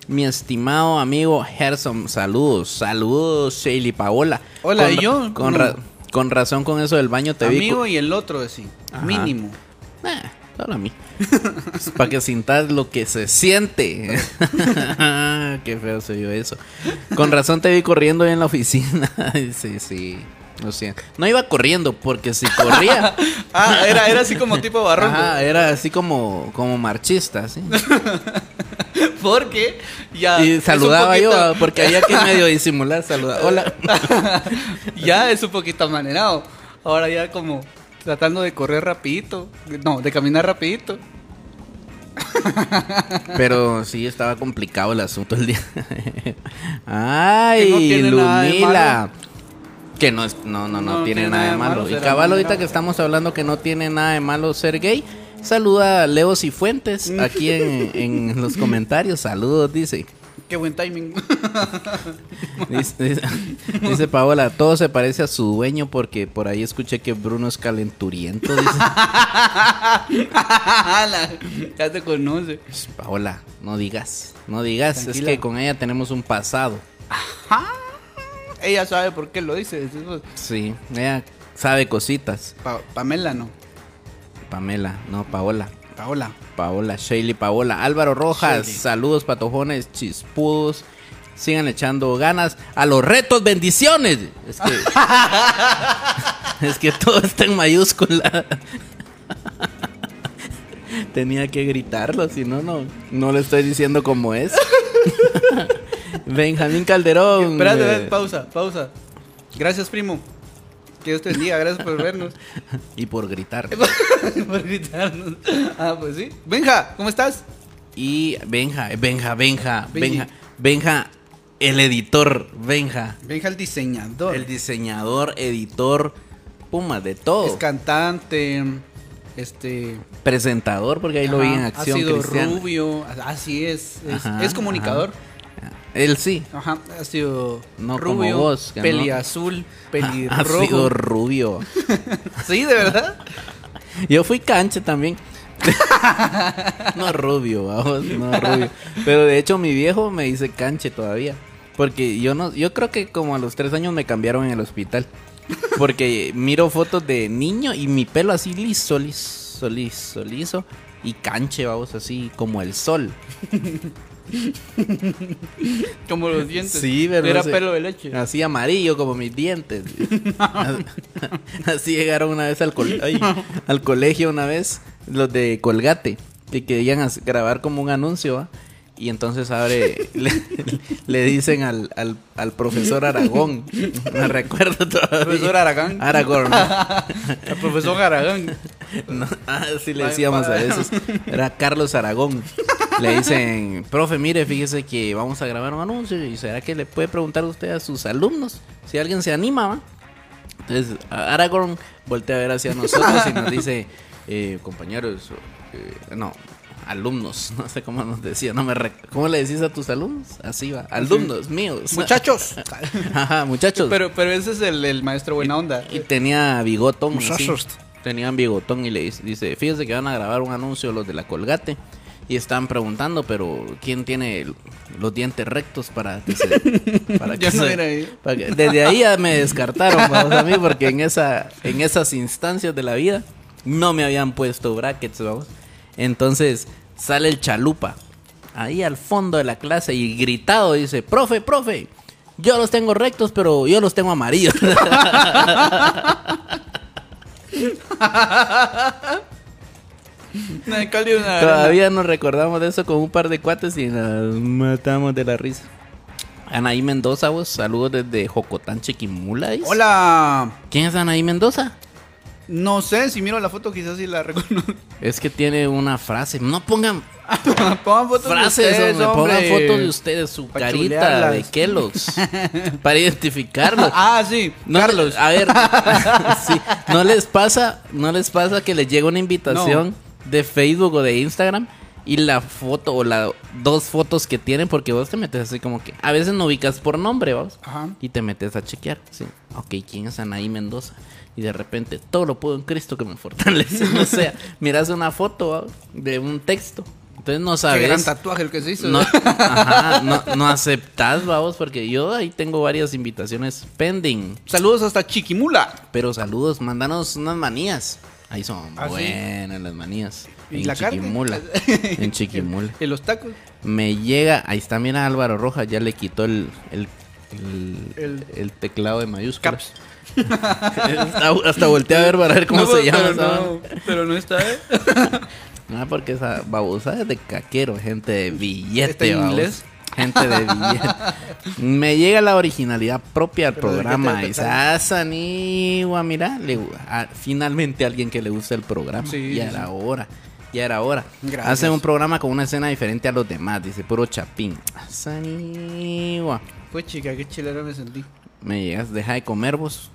Mi estimado amigo Gerson, saludos, saludos, Shelly Paola. Hola, Con ¿y yo? Con, No. Con razón con eso del baño te vi. Amigo y el otro, sí. Ajá. Mínimo. Eh, solo a mí. Para que sintas lo que se siente. [laughs] Qué feo se vio eso. Con razón te vi corriendo ahí en la oficina. [laughs] sí, sí. Lo siento. No iba corriendo porque si corría. [laughs] Ah, era, era así como tipo barroco. Ajá, era así como, como marchista, ¿sí? [laughs] Porque ya. Y saludaba yo, poquito- ah, porque había que medio disimular, saludar. Hola. [laughs] ya es un poquito amanerado. Ahora ya como tratando de correr rapidito. No, de caminar rapidito. [laughs] Pero sí estaba complicado el asunto el día. Ay, no malo. Que no es, no, no, no, tiene, nada de malo. y cabal ahorita que estamos hablando que no tiene nada de malo ser gay, Saluda a Leo Cifuentes aquí en, en los comentarios. Saludos, dice. Qué buen timing. [laughs] Dice, dice- dice Paola, todo se parece a su dueño porque por ahí escuché que Bruno es calenturiento. Dice. [laughs] Ya te conoce. Pues, Paola, no digas, no digas. Tranquila. Es que con ella tenemos un pasado. Ella sabe por qué lo dice. Sí, ella sabe cositas. Pa- Pamela no. Pamela, no, Paola. Paola. Paola, Shaley Paola. Álvaro Rojas, saludos patojones, chispudos. Sigan echando ganas a los retos, bendiciones. Es que, [laughs] es que todo está en mayúscula. Tenía que gritarlo, si no, no, no lo estoy diciendo como es. [laughs] Benjamín Calderón. Espérate, eh, pausa, pausa. Gracias, primo. Que Dios te bendiga, gracias por vernos. [laughs] Y por gritar. [laughs] por gritarnos. Ah, pues sí. Benja, ¿cómo estás? Y Benja, Benja, Benja, Benji. Benja, Benja, el editor, Benja. Benja el diseñador. El diseñador, editor, puma, de todo. Es cantante. Este. Presentador, porque ahí lo vi en acción. Ha sido rubio. Así es. Es, comunicador. ajá. Él sí. Ajá. Ha sido No como rubio. vos, que peli no. azul. [laughs] Ha Pelirrojo. sido rubio. [laughs] Sí, de verdad. Yo fui canche también. [laughs] no rubio, vamos, no rubio. Pero de hecho mi viejo me dice canche todavía. Porque yo no, yo creo que como a los tres años me cambiaron en el hospital. Porque miro fotos de niño y mi pelo así liso, liso, liso, liso. Y canche, vamos, así como el sol. [laughs] Como los dientes. Sí. Era pelo de leche. Así amarillo como mis dientes. [laughs] Así llegaron una vez al, ay, al colegio, una vez, los de Colgate, que querían grabar como un anuncio, ¿va? Y entonces abre, [laughs] le, le dicen al, al, al profesor Aragón, me recuerdo todavía. Profesor Aragán. Aragón. El profesor Aragán. No, ah, sí le decíamos a veces. Era Carlos Aragón. Le dicen, profe, mire, fíjese que vamos a grabar un anuncio. ¿Y será que le puede preguntar usted a sus alumnos? Si alguien se anima, ¿va? Entonces, a- Aragón voltea a ver hacia nosotros y nos dice, eh, compañeros, eh, no, alumnos, [laughs] no sé cómo nos decía, no me ¿Cómo le decís a tus alumnos? Así va, alumnos míos. [laughs] Muchachos. [laughs] Ajá, muchachos. Pero, pero ese es el, el maestro buena onda. Y tenía bigotón. así. Muchachos. Tenían bigotón y le dice- dice, fíjese que van a grabar un anuncio los de la Colgate. Y están preguntando, pero ¿quién tiene los dientes rectos para que se... [laughs] Para Yo que no se- era ahí. para que- desde ahí ya me descartaron vamos, a mí porque en, esa, en esas instancias de la vida no me habían puesto brackets, vamos. Entonces sale el chalupa ahí al fondo de la clase y gritado dice, profe, profe, yo los tengo rectos, pero yo los tengo amarillos. [laughs] [laughs] una- Todavía nos recordamos de eso con un par de cuates y nos matamos de la risa. Anaí Mendoza, vos, saludos desde Jocotán, Chiquimula. Hola. ¿Quién es Anaí Mendoza? No sé, si miro la foto quizás sí la reconozco. Es que tiene una frase. No pongan [laughs] Pongan fotos frases, de ustedes, hombre, pongan fotos de ustedes, su carita chulearlas. de Kellogg's, [laughs] para identificarlos. Ah, sí. No, Carlos. A ver, [laughs] sí, ¿no les pasa, no les pasa que les llega una invitación de Facebook o de Instagram y la foto o las dos fotos que tienen porque vos te metes así como que a veces no ubicas por nombre, vamos, Ajá. y te metes a chequear, sí. Ok, ¿quién es Anaí Mendoza? Y de repente todo lo puedo en Cristo que me fortalece. [laughs] O sea, miras una foto ¿va? de un texto. Entonces no Qué gran sabes. tatuaje el que se hizo. No, [laughs] ajá, no, no aceptas, vamos, porque yo ahí tengo varias invitaciones pending. Saludos hasta Chiquimula. Pero saludos, mándanos unas manías. Ahí son ¿Ah, sí? buenas las manías. ¿Y en la carne? Chiquimula. [laughs] en Chiquimula. Y los tacos. Me llega, ahí está, mira Álvaro Rojas, ya le quitó el, el, el, teclado de mayúsculas. Caps. [laughs] hasta, hasta volteé a ver para ver cómo [laughs] No, se llama. pero no, pero no está, ¿eh? Ah, porque esa babosa es de caquero, gente de billete. ¿Está en inglés? Gente de billete. Me llega la originalidad propia al Pero ¿de qué programa. ah, Sanigua, mira, le- ah, finalmente alguien que le gusta el programa. Sí, ya sí, era hora. Ya era hora. Gracias. Hace un programa con una escena diferente a los demás. Dice, puro chapín. Sanigua. Pues chica, qué chilero me sentí. Me llegas, deja de comer vos.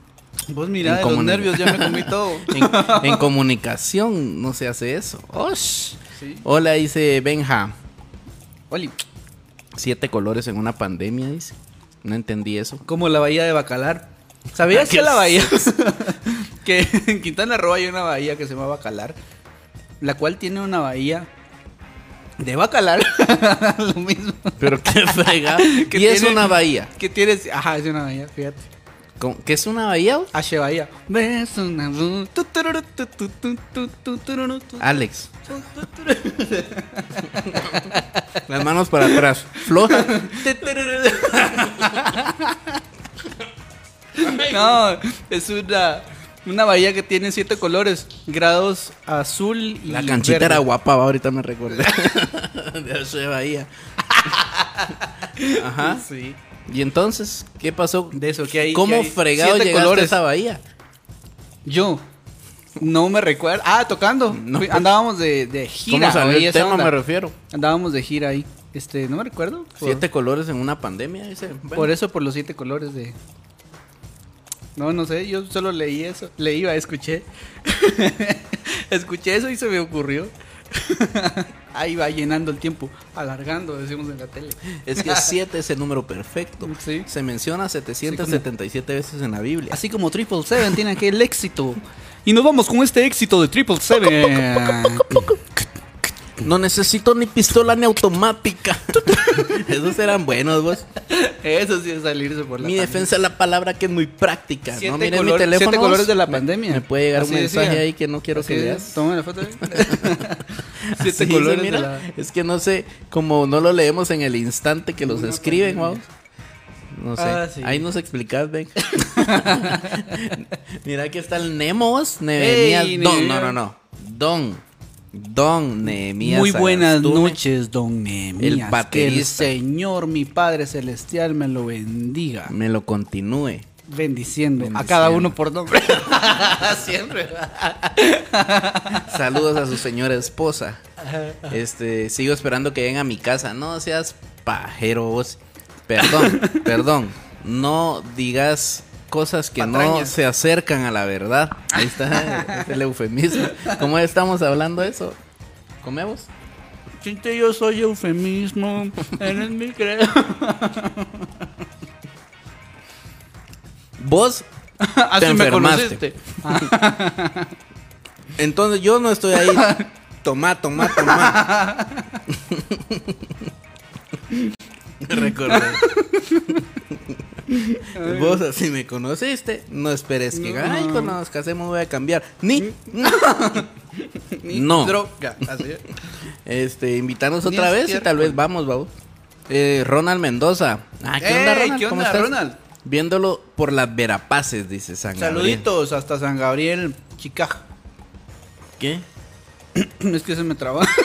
Vos mira, En de los nervios ya me comí todo. [laughs] En, en comunicación no se hace eso. Osh. Sí. Hola, dice Benja. Oli, Siete colores en una pandemia, dice. No entendí eso. como la bahía de Bacalar. ¿Sabías ¿Qué [laughs] que la bahía? [laughs] que en Quintana Roo hay una bahía que se llama Bacalar, la cual tiene una bahía de Bacalar. [laughs] Lo mismo. Pero qué fregado. Que y es una bahía. Que tienes. Ajá, es una bahía, fíjate. ¿Qué es una bahía? H bahía. Ves una Alex. Las manos para atrás. Floja. No, es una, una bahía que tiene siete colores, grados azul y La canchita verde. era guapa, va, ahorita me recordé. [laughs] de esa bahía. Ajá. Sí. Y entonces, ¿qué pasó? De eso que hay. ¿Cómo que hay fregado llegaste colores. a esa bahía? Yo. No me recuerdo. Ah, tocando. No, pues. andábamos de, de gira. ¿Cómo salió el tema? onda. Me refiero. Andábamos de gira ahí. Este, no me recuerdo. Por, Siete colores en una pandemia, dice. Bueno, por eso, por los siete colores de. No, no sé, yo solo leí eso. Leí, va, escuché. [laughs] escuché eso y se me ocurrió. [laughs] Ahí va llenando el tiempo, alargando, decimos en la tele. Es que [laughs] siete es el número perfecto. Sí. Se menciona 777 veces en la Biblia. Así como Triple Seven tiene aquel éxito. Y nos vamos con este éxito de Triple Seven. No necesito ni pistola ni automática. [laughs] Esos eran buenos, vos. Eso sí es salirse por la Mi defensa es la palabra que es muy práctica. Siete no miren color- mi teléfono. siete colores de la Me- pandemia. Me puede llegar Así un mensaje decía. ahí que no quiero que veas. Toma la foto. [laughs] Siete dice, colores mira, de la. Es que no sé, como no lo leemos en el instante que los Una escriben, pandemia. vamos. No sé. Ah, sí. Ahí nos explicas, ven. [laughs] [laughs] Mira, aquí está el Nemo, vos. Nehemías. Don, no, no, no. Don. Don Nehemías. Muy buenas noches, don Nehemías. El Que el. Señor, mi Padre Celestial, me lo bendiga. Me lo continúe. Bendiciendo, a cada uno por nombre. [laughs] Siempre. Saludos a su señora esposa. Este, sigo esperando que venga a mi casa. No seas pajero vos. Perdón, [laughs] perdón. No digas cosas que no se acercan a la verdad. Ahí está es el eufemismo. ¿Cómo estamos hablando de eso? ¿Comemos? Chinte, yo soy eufemismo. Eres mi creo. Vos, [laughs] Así me enfermaste. conociste. [laughs] entonces yo no estoy ahí. Tomá, tomá, tomá. [laughs] Recordé. Vos así me conociste, no esperes que No. ay, cuando nos casemos voy a cambiar. Ni, [laughs] Ni No. Droga. Así es. este, invitarnos otra vez y tal vez vamos, vamos. Eh, Ronald Mendoza. Ah, ¿qué onda, Ronald? ¿qué ¿Cómo onda, estás? Ronald? Viéndolo por las Verapaces, dice San Gabriel. Saluditos hasta San Gabriel, Chicago. ¿Qué? [clears throat] Es que se me traba. [laughs]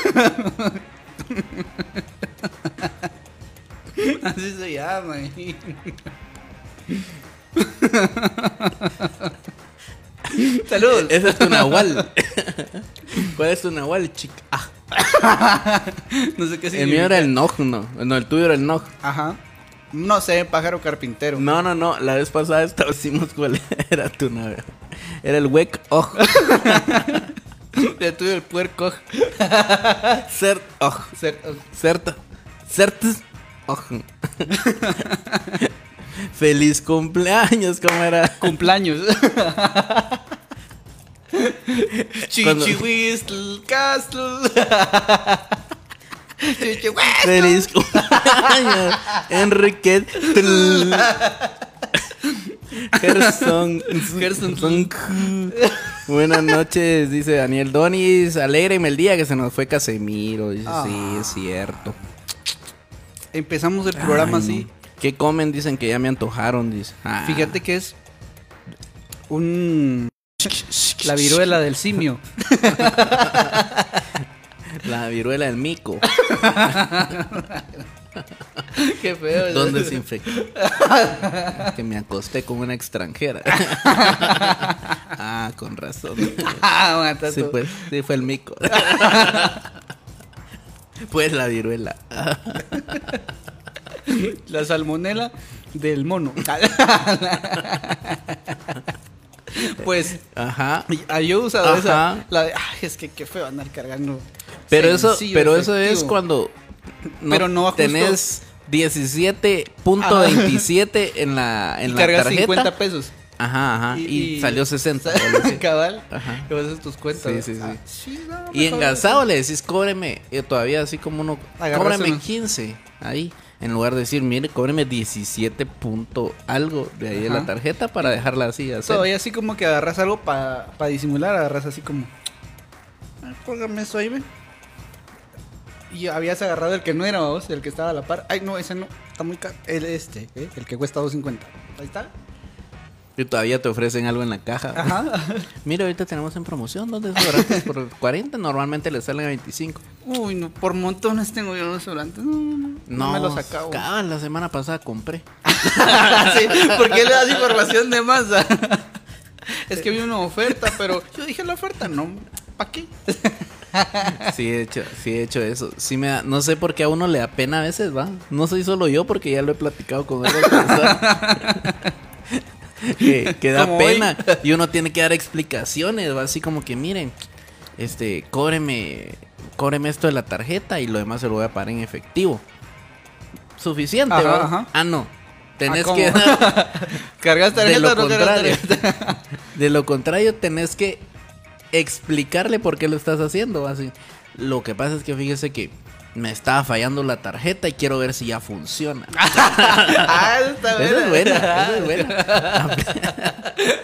[laughs] Así se llama. [laughs] Saludos. Ese es tu nahual. [laughs] ¿Cuál es tu nahual, chica? Ah, No sé qué el significa. mío era el Noj, no. No, el tuyo era el Noj. Ajá. No sé, pájaro carpintero. No, no, no. La vez pasada establecimos cuál era tu nave. Era el Wek Oj. El tuyo el puerco. Cert Oj. Ser- Certa. Certes Oj. [laughs] Feliz cumpleaños, ¿cómo era? Cumpleaños. Chichihuistl Castle. Chichihuistl. Feliz cumpleaños, Enrique. [laughs] Gerson. Gerson. [laughs] Buenas noches, dice Daniel Donis. Alégreme el día que se nos fue Casemiro. Dice, Ah. sí, es cierto. Empezamos el programa Ay, así. no. ¿Qué comen? Dicen que ya me antojaron, dice. Ah. Fíjate que es un la viruela del simio. [laughs] La viruela del mico. [laughs] Qué feo. ¿Dónde se infectó? que me acosté con una extranjera. [laughs] ah, con razón. Ah, Sí, pues, sí, fue el mico. Pues la viruela. [laughs] La salmonela del mono. [laughs] pues. Ajá. ah, Yo he usado esa. La de, ay, es que qué feo andar cargando. Pero eso, pero eso es efectivo". cuando Pero no justo- tenés 17.27 en la, [laughs] en y la cargas tarjeta. 50 pesos. Ajá, ajá. Y, salió 60. algo así. [laughs] Cabal. Ajá. Haces tus cuentas. Sí, sí, sí. Ah, Y engasado le decís, cóbreme, y todavía así como uno, cóbreme unos. 15, ahí, en lugar de decir, mire, cóbreme 17 punto algo de ahí de la tarjeta para dejarla así. Todavía así como que agarras algo para disimular, agarras así como. "Ah, Póngame eso ahí, ve. Y habías agarrado el que no era vos, el que estaba a la par. Ay, no, ese no, está muy caro. El este, ¿eh? el que cuesta 2.50. Ahí está. Y todavía te ofrecen algo en la caja. Ajá. [laughs] Mire, ahorita tenemos en promoción dos desodorantes por [laughs] 40, normalmente le salen a 25. Uy, no, por montones tengo yo los sobrantes. No, no, no, no me los acabo. cabal, la semana pasada compré. [laughs] sí, ¿por qué le das información de masa? es que vi una oferta, pero yo dije la oferta, no. ¿Para qué? Sí he hecho, sí he hecho eso. Sí me da- no sé por qué a uno le da pena a veces, va. No soy solo yo porque ya lo he platicado con otras personas. [laughs] que, que da hoy. pena y uno tiene que dar explicaciones, va así como que miren, este, cóbreme, cóbreme esto de la tarjeta y lo demás se lo voy a pagar en efectivo. Suficiente, Ajá, va. ajá. Ah, no. Tenés Ah, que [laughs] ¿Cargas de tarjeta lo o no cargas tarjeta? [laughs] De lo contrario, tenés que explicarle por qué lo estás haciendo. Así. Lo que pasa es que fíjese que me estaba fallando la tarjeta y quiero ver si ya funciona. [laughs] ah, esa es buena, esa es buena.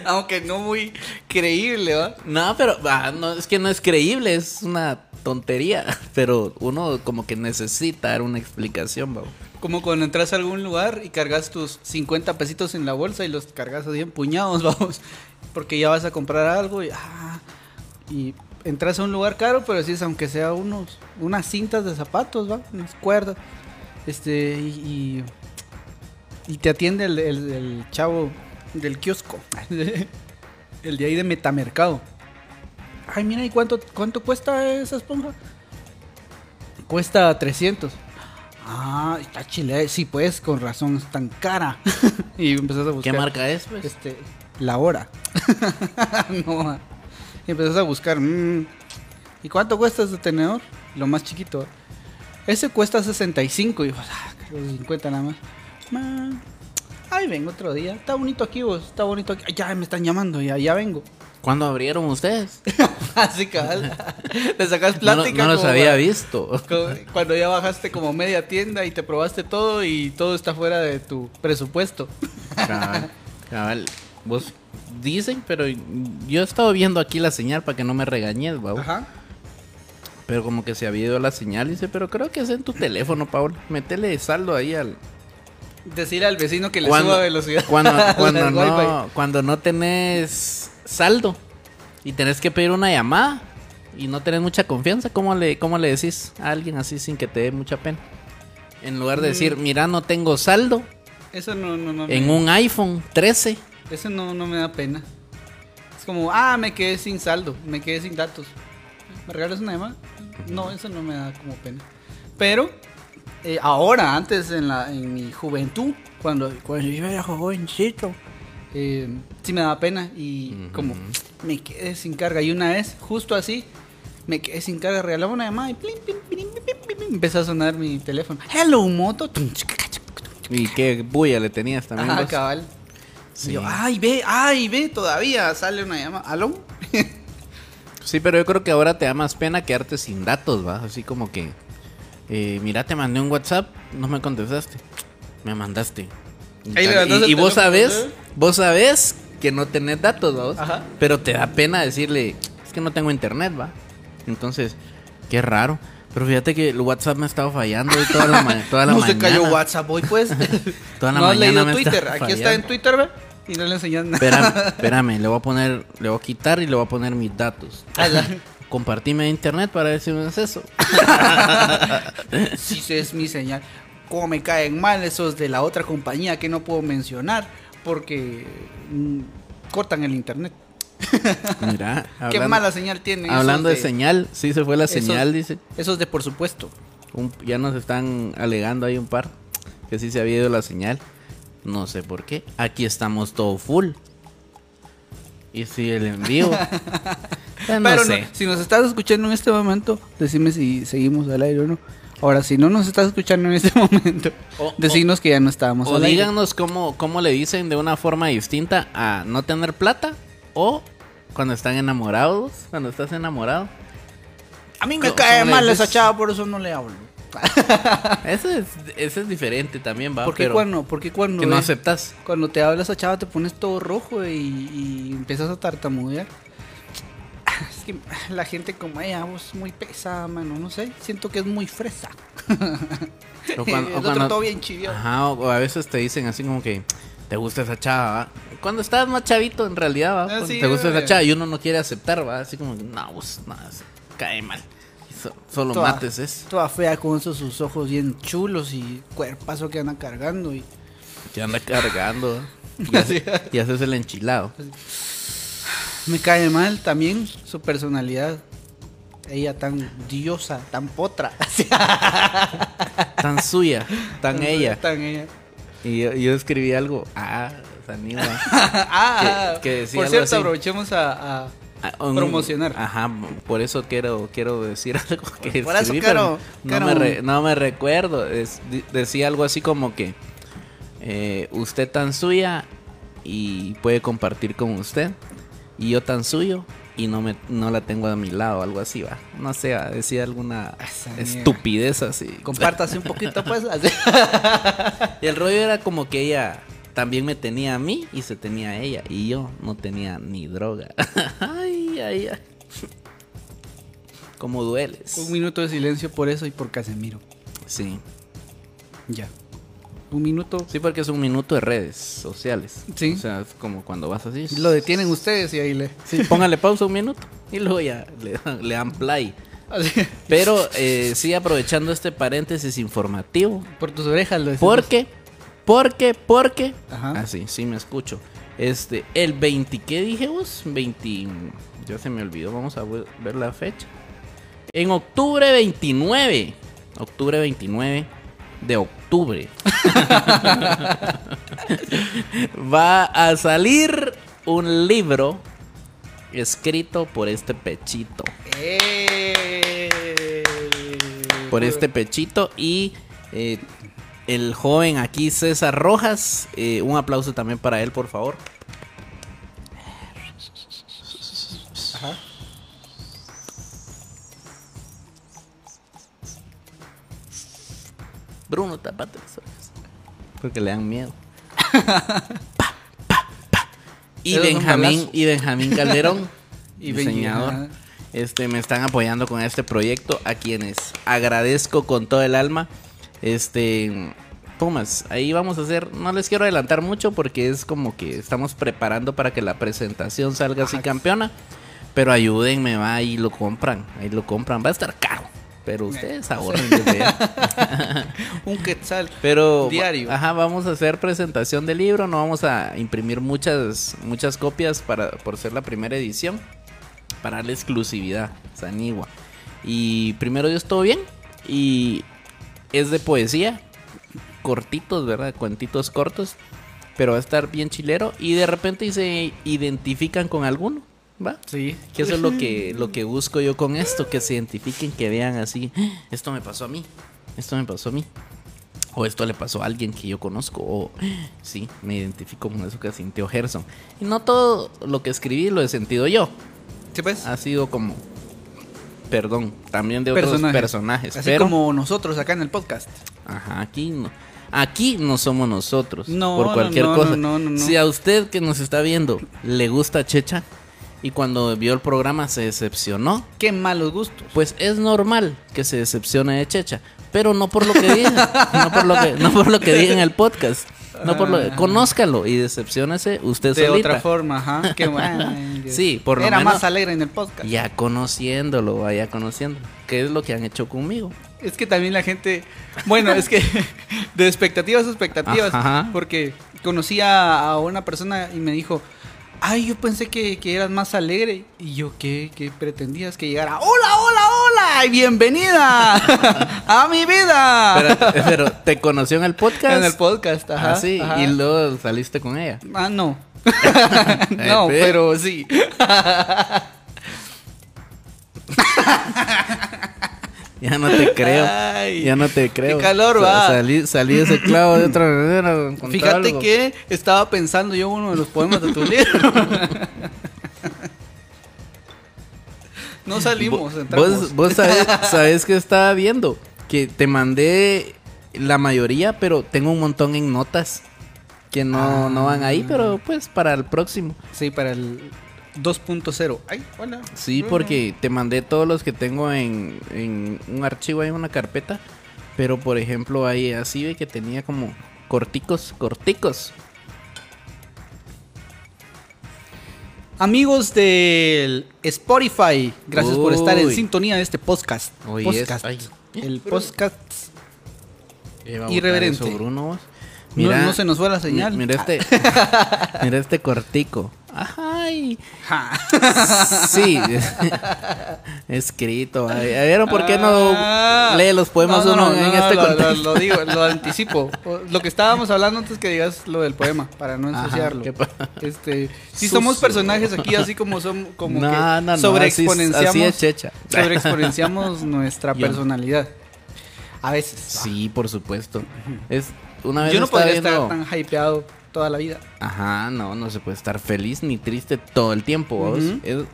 [laughs] Aunque no muy creíble, ¿va? No, pero ah, no, es que no es creíble, es una tontería. [laughs] Pero uno como que necesita dar una explicación, babo. Como cuando entras a algún lugar y cargas tus 50 pesitos en la bolsa y los cargas así en puñados, vamos. Porque ya vas a comprar algo y, ah, y entras a un lugar caro, pero decís, aunque sea unos, unas cintas de zapatos, ¿va? Unas cuerdas. Este, y, y, y te atiende el, el- el chavo del kiosco. [laughs] el de ahí de Metamercado. Ay, mira, ¿y cuánto, cuánto cuesta esa esponja? Cuesta 300. Ah, está chile. Sí, pues, con razón, es tan cara. [laughs] y empezás a buscar. ¿Qué marca es, pues? Este, la hora. [laughs] no. Y empezás a buscar. mm, ¿Y cuánto cuesta ese tenedor? Lo más chiquito. Ese cuesta 65. Y yo, ah, creo 50 nada más. Ma, Ay, vengo otro día. Está bonito aquí vos. Está bonito aquí. Ay, Ya me están llamando. Ya, ya vengo. ¿Cuándo abrieron ustedes? Así cabal. Le sacas No, plática. no los como había para- visto. [laughs] Cuando ya bajaste como media tienda y te probaste todo y todo está fuera de tu presupuesto. Cabal, cabal. Vos dicen, pero yo he estado viendo aquí la señal para que no me regañes, babo. Ajá. Pero como que se había ido la señal, dice, pero creo que es en tu teléfono, Paul. Métele saldo ahí al... Decirle al vecino que le Cuando- suba velocidad. Cuando, [laughs] cuando, no, cuando no tenés saldo y tenés que pedir una llamada y no tenés mucha confianza, ¿cómo le, cómo le decís a alguien así sin que te dé mucha pena? En lugar de decir, Mm. mira, no tengo saldo Eso no, no, no. en un iPhone 13. Eso no, no me da pena. Es como, ah, me quedé sin saldo, me quedé sin datos. ¿Me regalas una llamada? No, eso no me da como pena. Pero, eh, ahora, antes en, la, en mi juventud, cuando, cuando yo era jovencito, eh, sí me daba pena y como me quedé sin carga. Y una vez, justo así, me quedé sin carga, regalaba una llamada y plin, plin, plin, empezó a sonar mi teléfono. Hello, moto. Y qué bulla le tenías también. Vos. cabal. Sí. Y yo, ay, ve, ay, ve, todavía sale una llamada. ¿Aló? [laughs] Sí, pero yo creo que ahora te da más pena quedarte sin datos, ¿va? Así como que, eh, mira, te mandé un WhatsApp, no me contestaste. Me mandaste. Y, Ahí tal- levantas y- el y vos sabés, vos sabés que no tenés datos, ¿va? vos? Ajá. Pero te da pena decirle, es que no tengo internet, ¿va? Entonces, qué raro. Pero fíjate que el WhatsApp me estaba fallando hoy toda la, ma- [laughs] toda la no mañana. se cayó WhatsApp hoy, pues. [laughs] Toda la no has mañana leído me Twitter. Aquí está en. Twitter, ¿ve? Y no le enseñas nada. Espérame, [laughs] espérame, le voy a poner, le voy a quitar y le voy a poner mis datos. Ala. Compartime internet para ver si me haces eso. Sí, es mi señal. Cómo me caen mal esos de la otra compañía que no puedo mencionar porque mm, cortan el internet. [laughs] Mira, Qué mala señal tienen. esos hablando de, señal, sí se fue la esos- señal, dice. Esos de por supuesto. Un- ya nos están alegando ahí un par que sí se había ido la señal. No sé por qué. Aquí estamos todo full. Y si el envío. Pues [laughs] no Pero sé. no, si nos estás escuchando en este momento, decime si seguimos al aire o no. Ahora, si no nos estás escuchando en este [laughs] momento, O- que ya no estábamos O al aire. díganos cómo, cómo le dicen de una forma distinta a no tener plata o cuando están enamorados, cuando estás enamorado. A mí me ¿Cómo- cae mal esa chava, por eso no le hablo. [laughs] Eso es, eso es diferente también, va. ¿Por qué pero cuando, por qué cuando, que no eh, aceptas. cuando te habla esa chava te pones todo rojo y, y empiezas a tartamudear? [laughs] Es que la gente como ella, vos muy pesada, mano, no sé, siento que es muy fresa. [laughs] O cuando- o cuando- todo bien chiviado. Ajá, o a veces te dicen así como que te gusta esa chava, ¿va? Cuando estás más chavito, en realidad, ¿va? Ah, Cuando sí, te gusta esa chava y uno no quiere aceptar, ¿va? Así como no, pues, no, cae mal. So- solo Toda- mates es. Toda fea con esos sus ojos bien chulos y cuerpazo que anda cargando y Que anda cargando. [laughs] Y, hace- y haces el enchilado. me cae mal también su personalidad. Ella tan diosa, tan potra. Tan suya, tan ella. Tan ella. Y yo, yo escribí algo. Ah, [laughs] Ah, Que- que decía por algo cierto, así. aprovechemos a, a- Ah, un- Promocionar. Ajá, por eso quiero quiero decir [laughs] algo que Por eso escribí, pero no, me re- no me recuerdo. Es- decía algo así como que eh, usted tan suya y puede compartir con usted y yo tan suyo y no me no la tengo a mi lado, algo así va. No sé, va, decía alguna Esa mierda. estupidez así. compártase un poquito pues. [laughs] así. Y el rollo era como que ella también me tenía a mí y se tenía a ella. Y yo no tenía ni droga. [laughs] ay, ay, ay. Como dueles. un minuto de silencio por eso y por Casemiro. Sí. Ya. Un minuto. Sí, porque es un minuto de redes sociales. Sí. O sea, es como cuando vas así. Lo detienen ustedes y ahí le. Sí, póngale pausa un minuto. Y luego ya le, dan- le dan play. Pero eh, sí, aprovechando este paréntesis informativo. por tus orejas lo decimos. Porque, porque, porque. Ajá. Ah, sí, me escucho. Este, el 20, ¿qué dije vos? 20. Ya se me olvidó, vamos a ver ver la fecha. En octubre 29. Octubre 29 de octubre. [laughs] Va a salir un libro escrito por este pechito. Eh. por este pechito y eh, el joven aquí César Rojas. eh, un aplauso también para él, por favor. Ajá. Bruno, tapate las orejas. Porque le dan miedo. [laughs] Pa, pa, pa. Y Benjamín, y Benjamín Calderón, [laughs] Y diseñador. Este, me están apoyando con este proyecto, a quienes agradezco con todo el alma. Este, Pumas, ahí vamos a hacer, no les quiero adelantar mucho porque es como que estamos preparando para que la presentación salga así campeona. Pero ayúdenme, va, ahí lo compran, ahí lo compran, va a estar caro. Pero ustedes ahorren. [laughs] Un quetzal. Pero Diario. Ajá, vamos a hacer presentación del libro, no vamos a imprimir muchas muchas copias para por ser la primera edición para la exclusividad, Sanigua. Y primero Dios todo bien y es de poesía, cortitos, ¿verdad? Cuentitos cortos, pero va a estar bien chilero y de repente se identifican con alguno, ¿va? Sí. Que eso es lo que, lo que busco yo con esto, que se identifiquen, que vean así, "Ah, esto me pasó a mí, esto me pasó a mí. O esto le pasó a alguien que yo conozco. O "Ah, sí, me identifico con eso que sintió Gerson. Y no todo lo que escribí lo he sentido yo. Sí, pues. Ha sido como, perdón, también de otros Personajes. personajes. Así pero, como nosotros acá en el podcast. Ajá, aquí no. Aquí no somos nosotros. No, por no, cualquier no, cosa. no, no, no. Si a usted que nos está viendo le gusta Checha y cuando vio el programa se decepcionó, Qué malos gustos. pues es normal que se decepcione de Checha, pero no por lo que diga, no por lo que, no por lo que diga en el podcast, no por lo Ah. conózcalo y decepcionese usted De solita. otra forma, ajá. [laughs] Qué bueno. Sí, por lo Era menos- más alegre en el podcast. Ya conociéndolo, vaya conociendo, qué es lo que han hecho conmigo. Es que también la gente, bueno, es que [laughs] de expectativas a expectativas, Ajá. porque conocí a, a una persona y me dijo, ay, yo pensé que, que eras más alegre. Y yo, ¿qué, qué pretendías? Que llegara, hola. ¡Ay, bienvenida [laughs] a mi vida! Pero, pero, ¿te conoció en el podcast? En el podcast, ajá. Ah, sí, ajá. y luego saliste con ella. Ah, no. [laughs] no, Eh, pero sí. [laughs] Ya no te creo. Ay, ya no te creo. calor, Sa- va. Salí, salí de ese clavo de otra manera. Fíjate algo. que estaba pensando yo uno de los poemas de tu libro. No salimos. Vos, vos sabés, [laughs] sabés que estaba viendo. Que te mandé la mayoría, pero tengo un montón en notas. Que no, no van ahí, pero pues para el próximo. Sí, para el 2.0. Ay, hola. Sí, porque te mandé todos los que tengo en, en un archivo, en una carpeta. Pero por ejemplo, ahí así ve que tenía como corticos, corticos. Amigos del Spotify, gracias por estar en sintonía de este podcast. Podcast. es-. El podcast. Irreverente. eso, Bruno, vos. No- no se nos fue la señal. mi- Mira este, [laughs] mira este cortico. Ay, Ja. sí, [laughs] escrito. ¿Vieron por qué no Ah. lee los poemas No, no, uno no, en este lo, contexto? lo digo, lo anticipo. Lo que estábamos hablando antes que digas lo del poema, para no Ajá, ensuciarlo. ¿qué pa- Este, si Sucio. somos personajes aquí así como son como que sobreexponenciamos así así es checha. sobreexponenciamos [laughs] nuestra Yo personalidad. A veces. Sí, por supuesto. Es una vez Yo no podría viendo- estar tan hypeado toda la vida. Ajá, no, no se puede estar feliz ni triste todo el tiempo.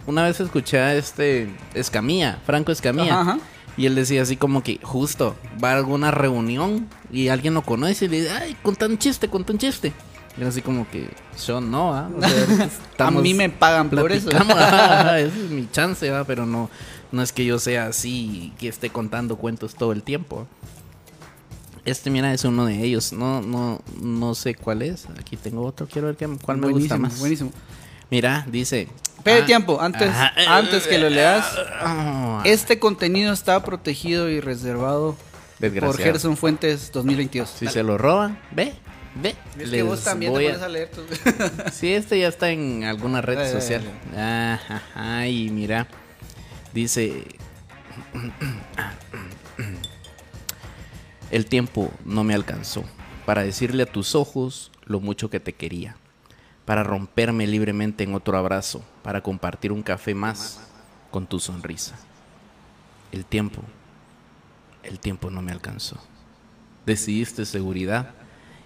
una vez escuché a este Escamilla, Franco Escamilla, Ajá, ajá. y él decía así como que justo va a alguna reunión y alguien lo conoce y le dice, ay, conta un chiste, conta un chiste. Y era así como que yo no, ¿ah? O sea, [laughs] A mí me pagan por eso. [laughs] esa es mi chance, ¿va? pero no, no es que yo sea así que esté contando cuentos todo el tiempo. Este, mira, es uno de ellos. No, no, no sé cuál es. Aquí tengo otro. Quiero ver qué, cuál me gusta más. Buenísimo. Mira, dice. Espera ah, tiempo, antes, eh, antes que lo leas. ah, Este contenido está protegido y reservado por. Gerson Fuentes 2022. Si se lo roban, ve, ve. Es que vos también voy te a- pones a leer tus... [laughs] Sí, este ya está en alguna red dale, social. Ajá, ajá, y mira, dice, [clears throat] el tiempo no me alcanzó para decirle a tus ojos lo mucho que te quería, para romperme libremente en otro abrazo, para compartir un café más con tu sonrisa. El tiempo, el tiempo no me alcanzó. Decidiste seguridad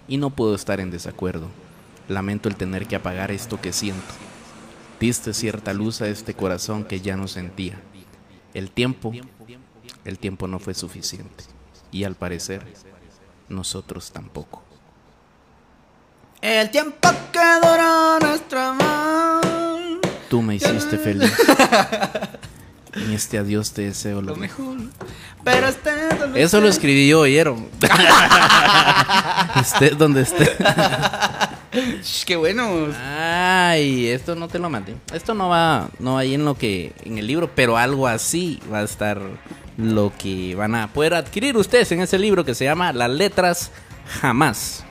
y no puedo estar en desacuerdo. Lamento el tener que apagar esto que siento. Diste cierta luz a este corazón que ya no sentía. El tiempo, el tiempo no fue suficiente. Y al parecer, nosotros tampoco. El tiempo que duró nuestro amor. Tú me hiciste feliz. [laughs] En este adiós te deseo lo Lo mejor. Pero este donde Eso lo escribí yo, ¿oyeron? [laughs] Esté donde esté. [laughs] Qué bueno. Ay, esto no te lo mandé. Esto no va, no va ahí en lo que, en el libro, pero algo así va a estar lo que van a poder adquirir ustedes en ese libro que se llama Las letras jamás.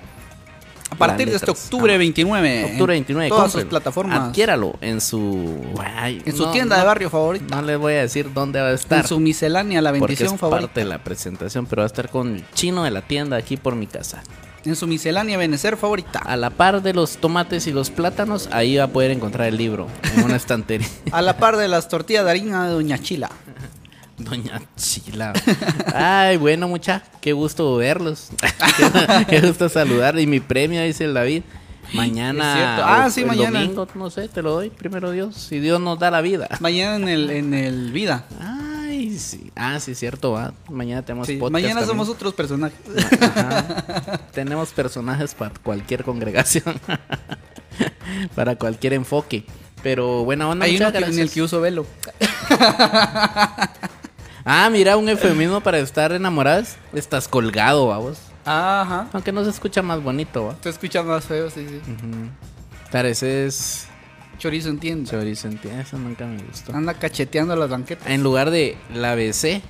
A partir de este octubre jamás. 29. Octubre 29, En todas sus plataformas. Adquiéralo en su, ay, En su no, tienda no, de barrio favorita. No les voy a decir dónde va a estar. En su miscelánea, la porque bendición es favorita. parte de la presentación, pero va a estar con el chino de la tienda aquí por mi casa. En su miscelánea benecer favorita. A la par de los tomates y los plátanos, ahí va a poder encontrar el libro en una [laughs] estantería. A la par de las tortillas de harina de Doña Chila. [laughs] Doña Chila. Ay, bueno, mucha, qué gusto verlos. [laughs] qué, gusto saludar. Y mi premio, dice el David. Mañana. cierto. Ah, sí, el mañana. Domingo, no sé, te lo doy, primero Dios. Si Dios nos da la vida. Mañana en el, en el Vida. Ay, sí. Ah, sí, cierto, va. Mañana tenemos Sí, podcast mañana también. somos otros personajes. Ajá. [laughs] Tenemos personajes para cualquier congregación. [laughs] para cualquier enfoque. Pero buena onda, Hay uno que- en el que uso velo. [laughs] Ah, mira, un eufemismo para estar enamoradas. Estás colgado, vamos. Ajá. Aunque no se escucha más bonito, va. Te escucha más feo, sí, sí. Pareces Chorizo entiende. chorizo, ¿entiendes? Eso nunca me gustó. Anda cacheteando las banquetas. En lugar de la besé,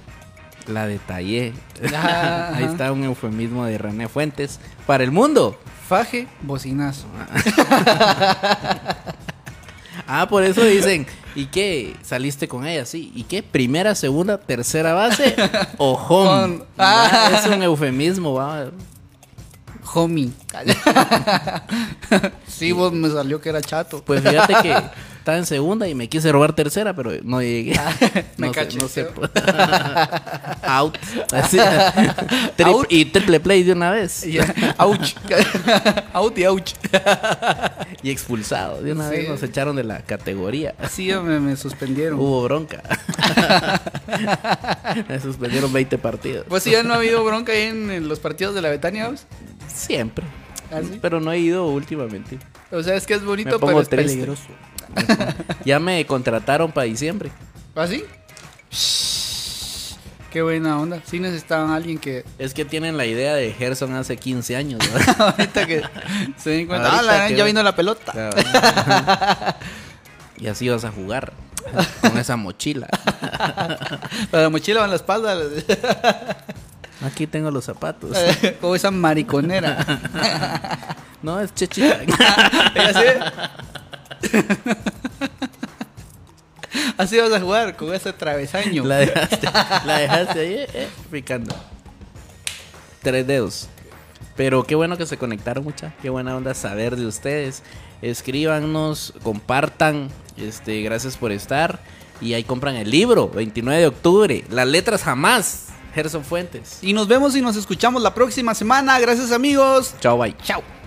la detallé. [laughs] Ajá, Ahí está un eufemismo de René Fuentes. Para el mundo. Faje, bocinazo. [laughs] Ah, por eso dicen ¿Y qué? ¿Saliste con ella? Sí. ¿Y qué? ¿Primera, segunda, tercera base? [laughs] ¿O home? Ah. Es un eufemismo, va. Homie. [laughs] sí, vos me salió que era chato. Pues fíjate que [laughs] estaba en segunda y me quise robar tercera, pero no llegué. [laughs] Me no, se, caché. no. Out. Así. Out. Y triple play de una vez. Ouch. Out y ouch. Y expulsado. De una Sí. vez nos echaron de la categoría. Así ya me, me suspendieron. Hubo bronca. [laughs] me suspendieron 20 partidos. Pues sí, ya no ha habido bronca ahí en, en los partidos de la Betania. Siempre. ¿Ah, sí? Pero no he ido últimamente. O sea, es que es bonito, me pero pongo es triste. peligroso. Ya me contrataron para diciembre. ¿Así? Qué buena onda. Sí necesitaban a alguien que Es que tienen la idea de Gerson hace 15 años. ¿verdad? [laughs] ahorita que se den cuenta. Ahorita Ah, la que- ya vino la pelota. Claro. y así vas a jugar con esa mochila. [laughs] La mochila va en la espalda. Aquí tengo los zapatos. [laughs] Como esa mariconera. No, es chechita. [laughs] Así vas a jugar con ese travesaño. La dejaste, la dejaste ahí eh, eh, picando. Tres dedos. Pero qué bueno que se conectaron mucha. Qué buena onda saber de ustedes. Escríbanos, compartan. Este, gracias por estar. Y ahí compran el libro, 29 de octubre. Las letras jamás. Gerson Fuentes. Y nos vemos y nos escuchamos la próxima semana. Gracias amigos. Chao, bye. Chao.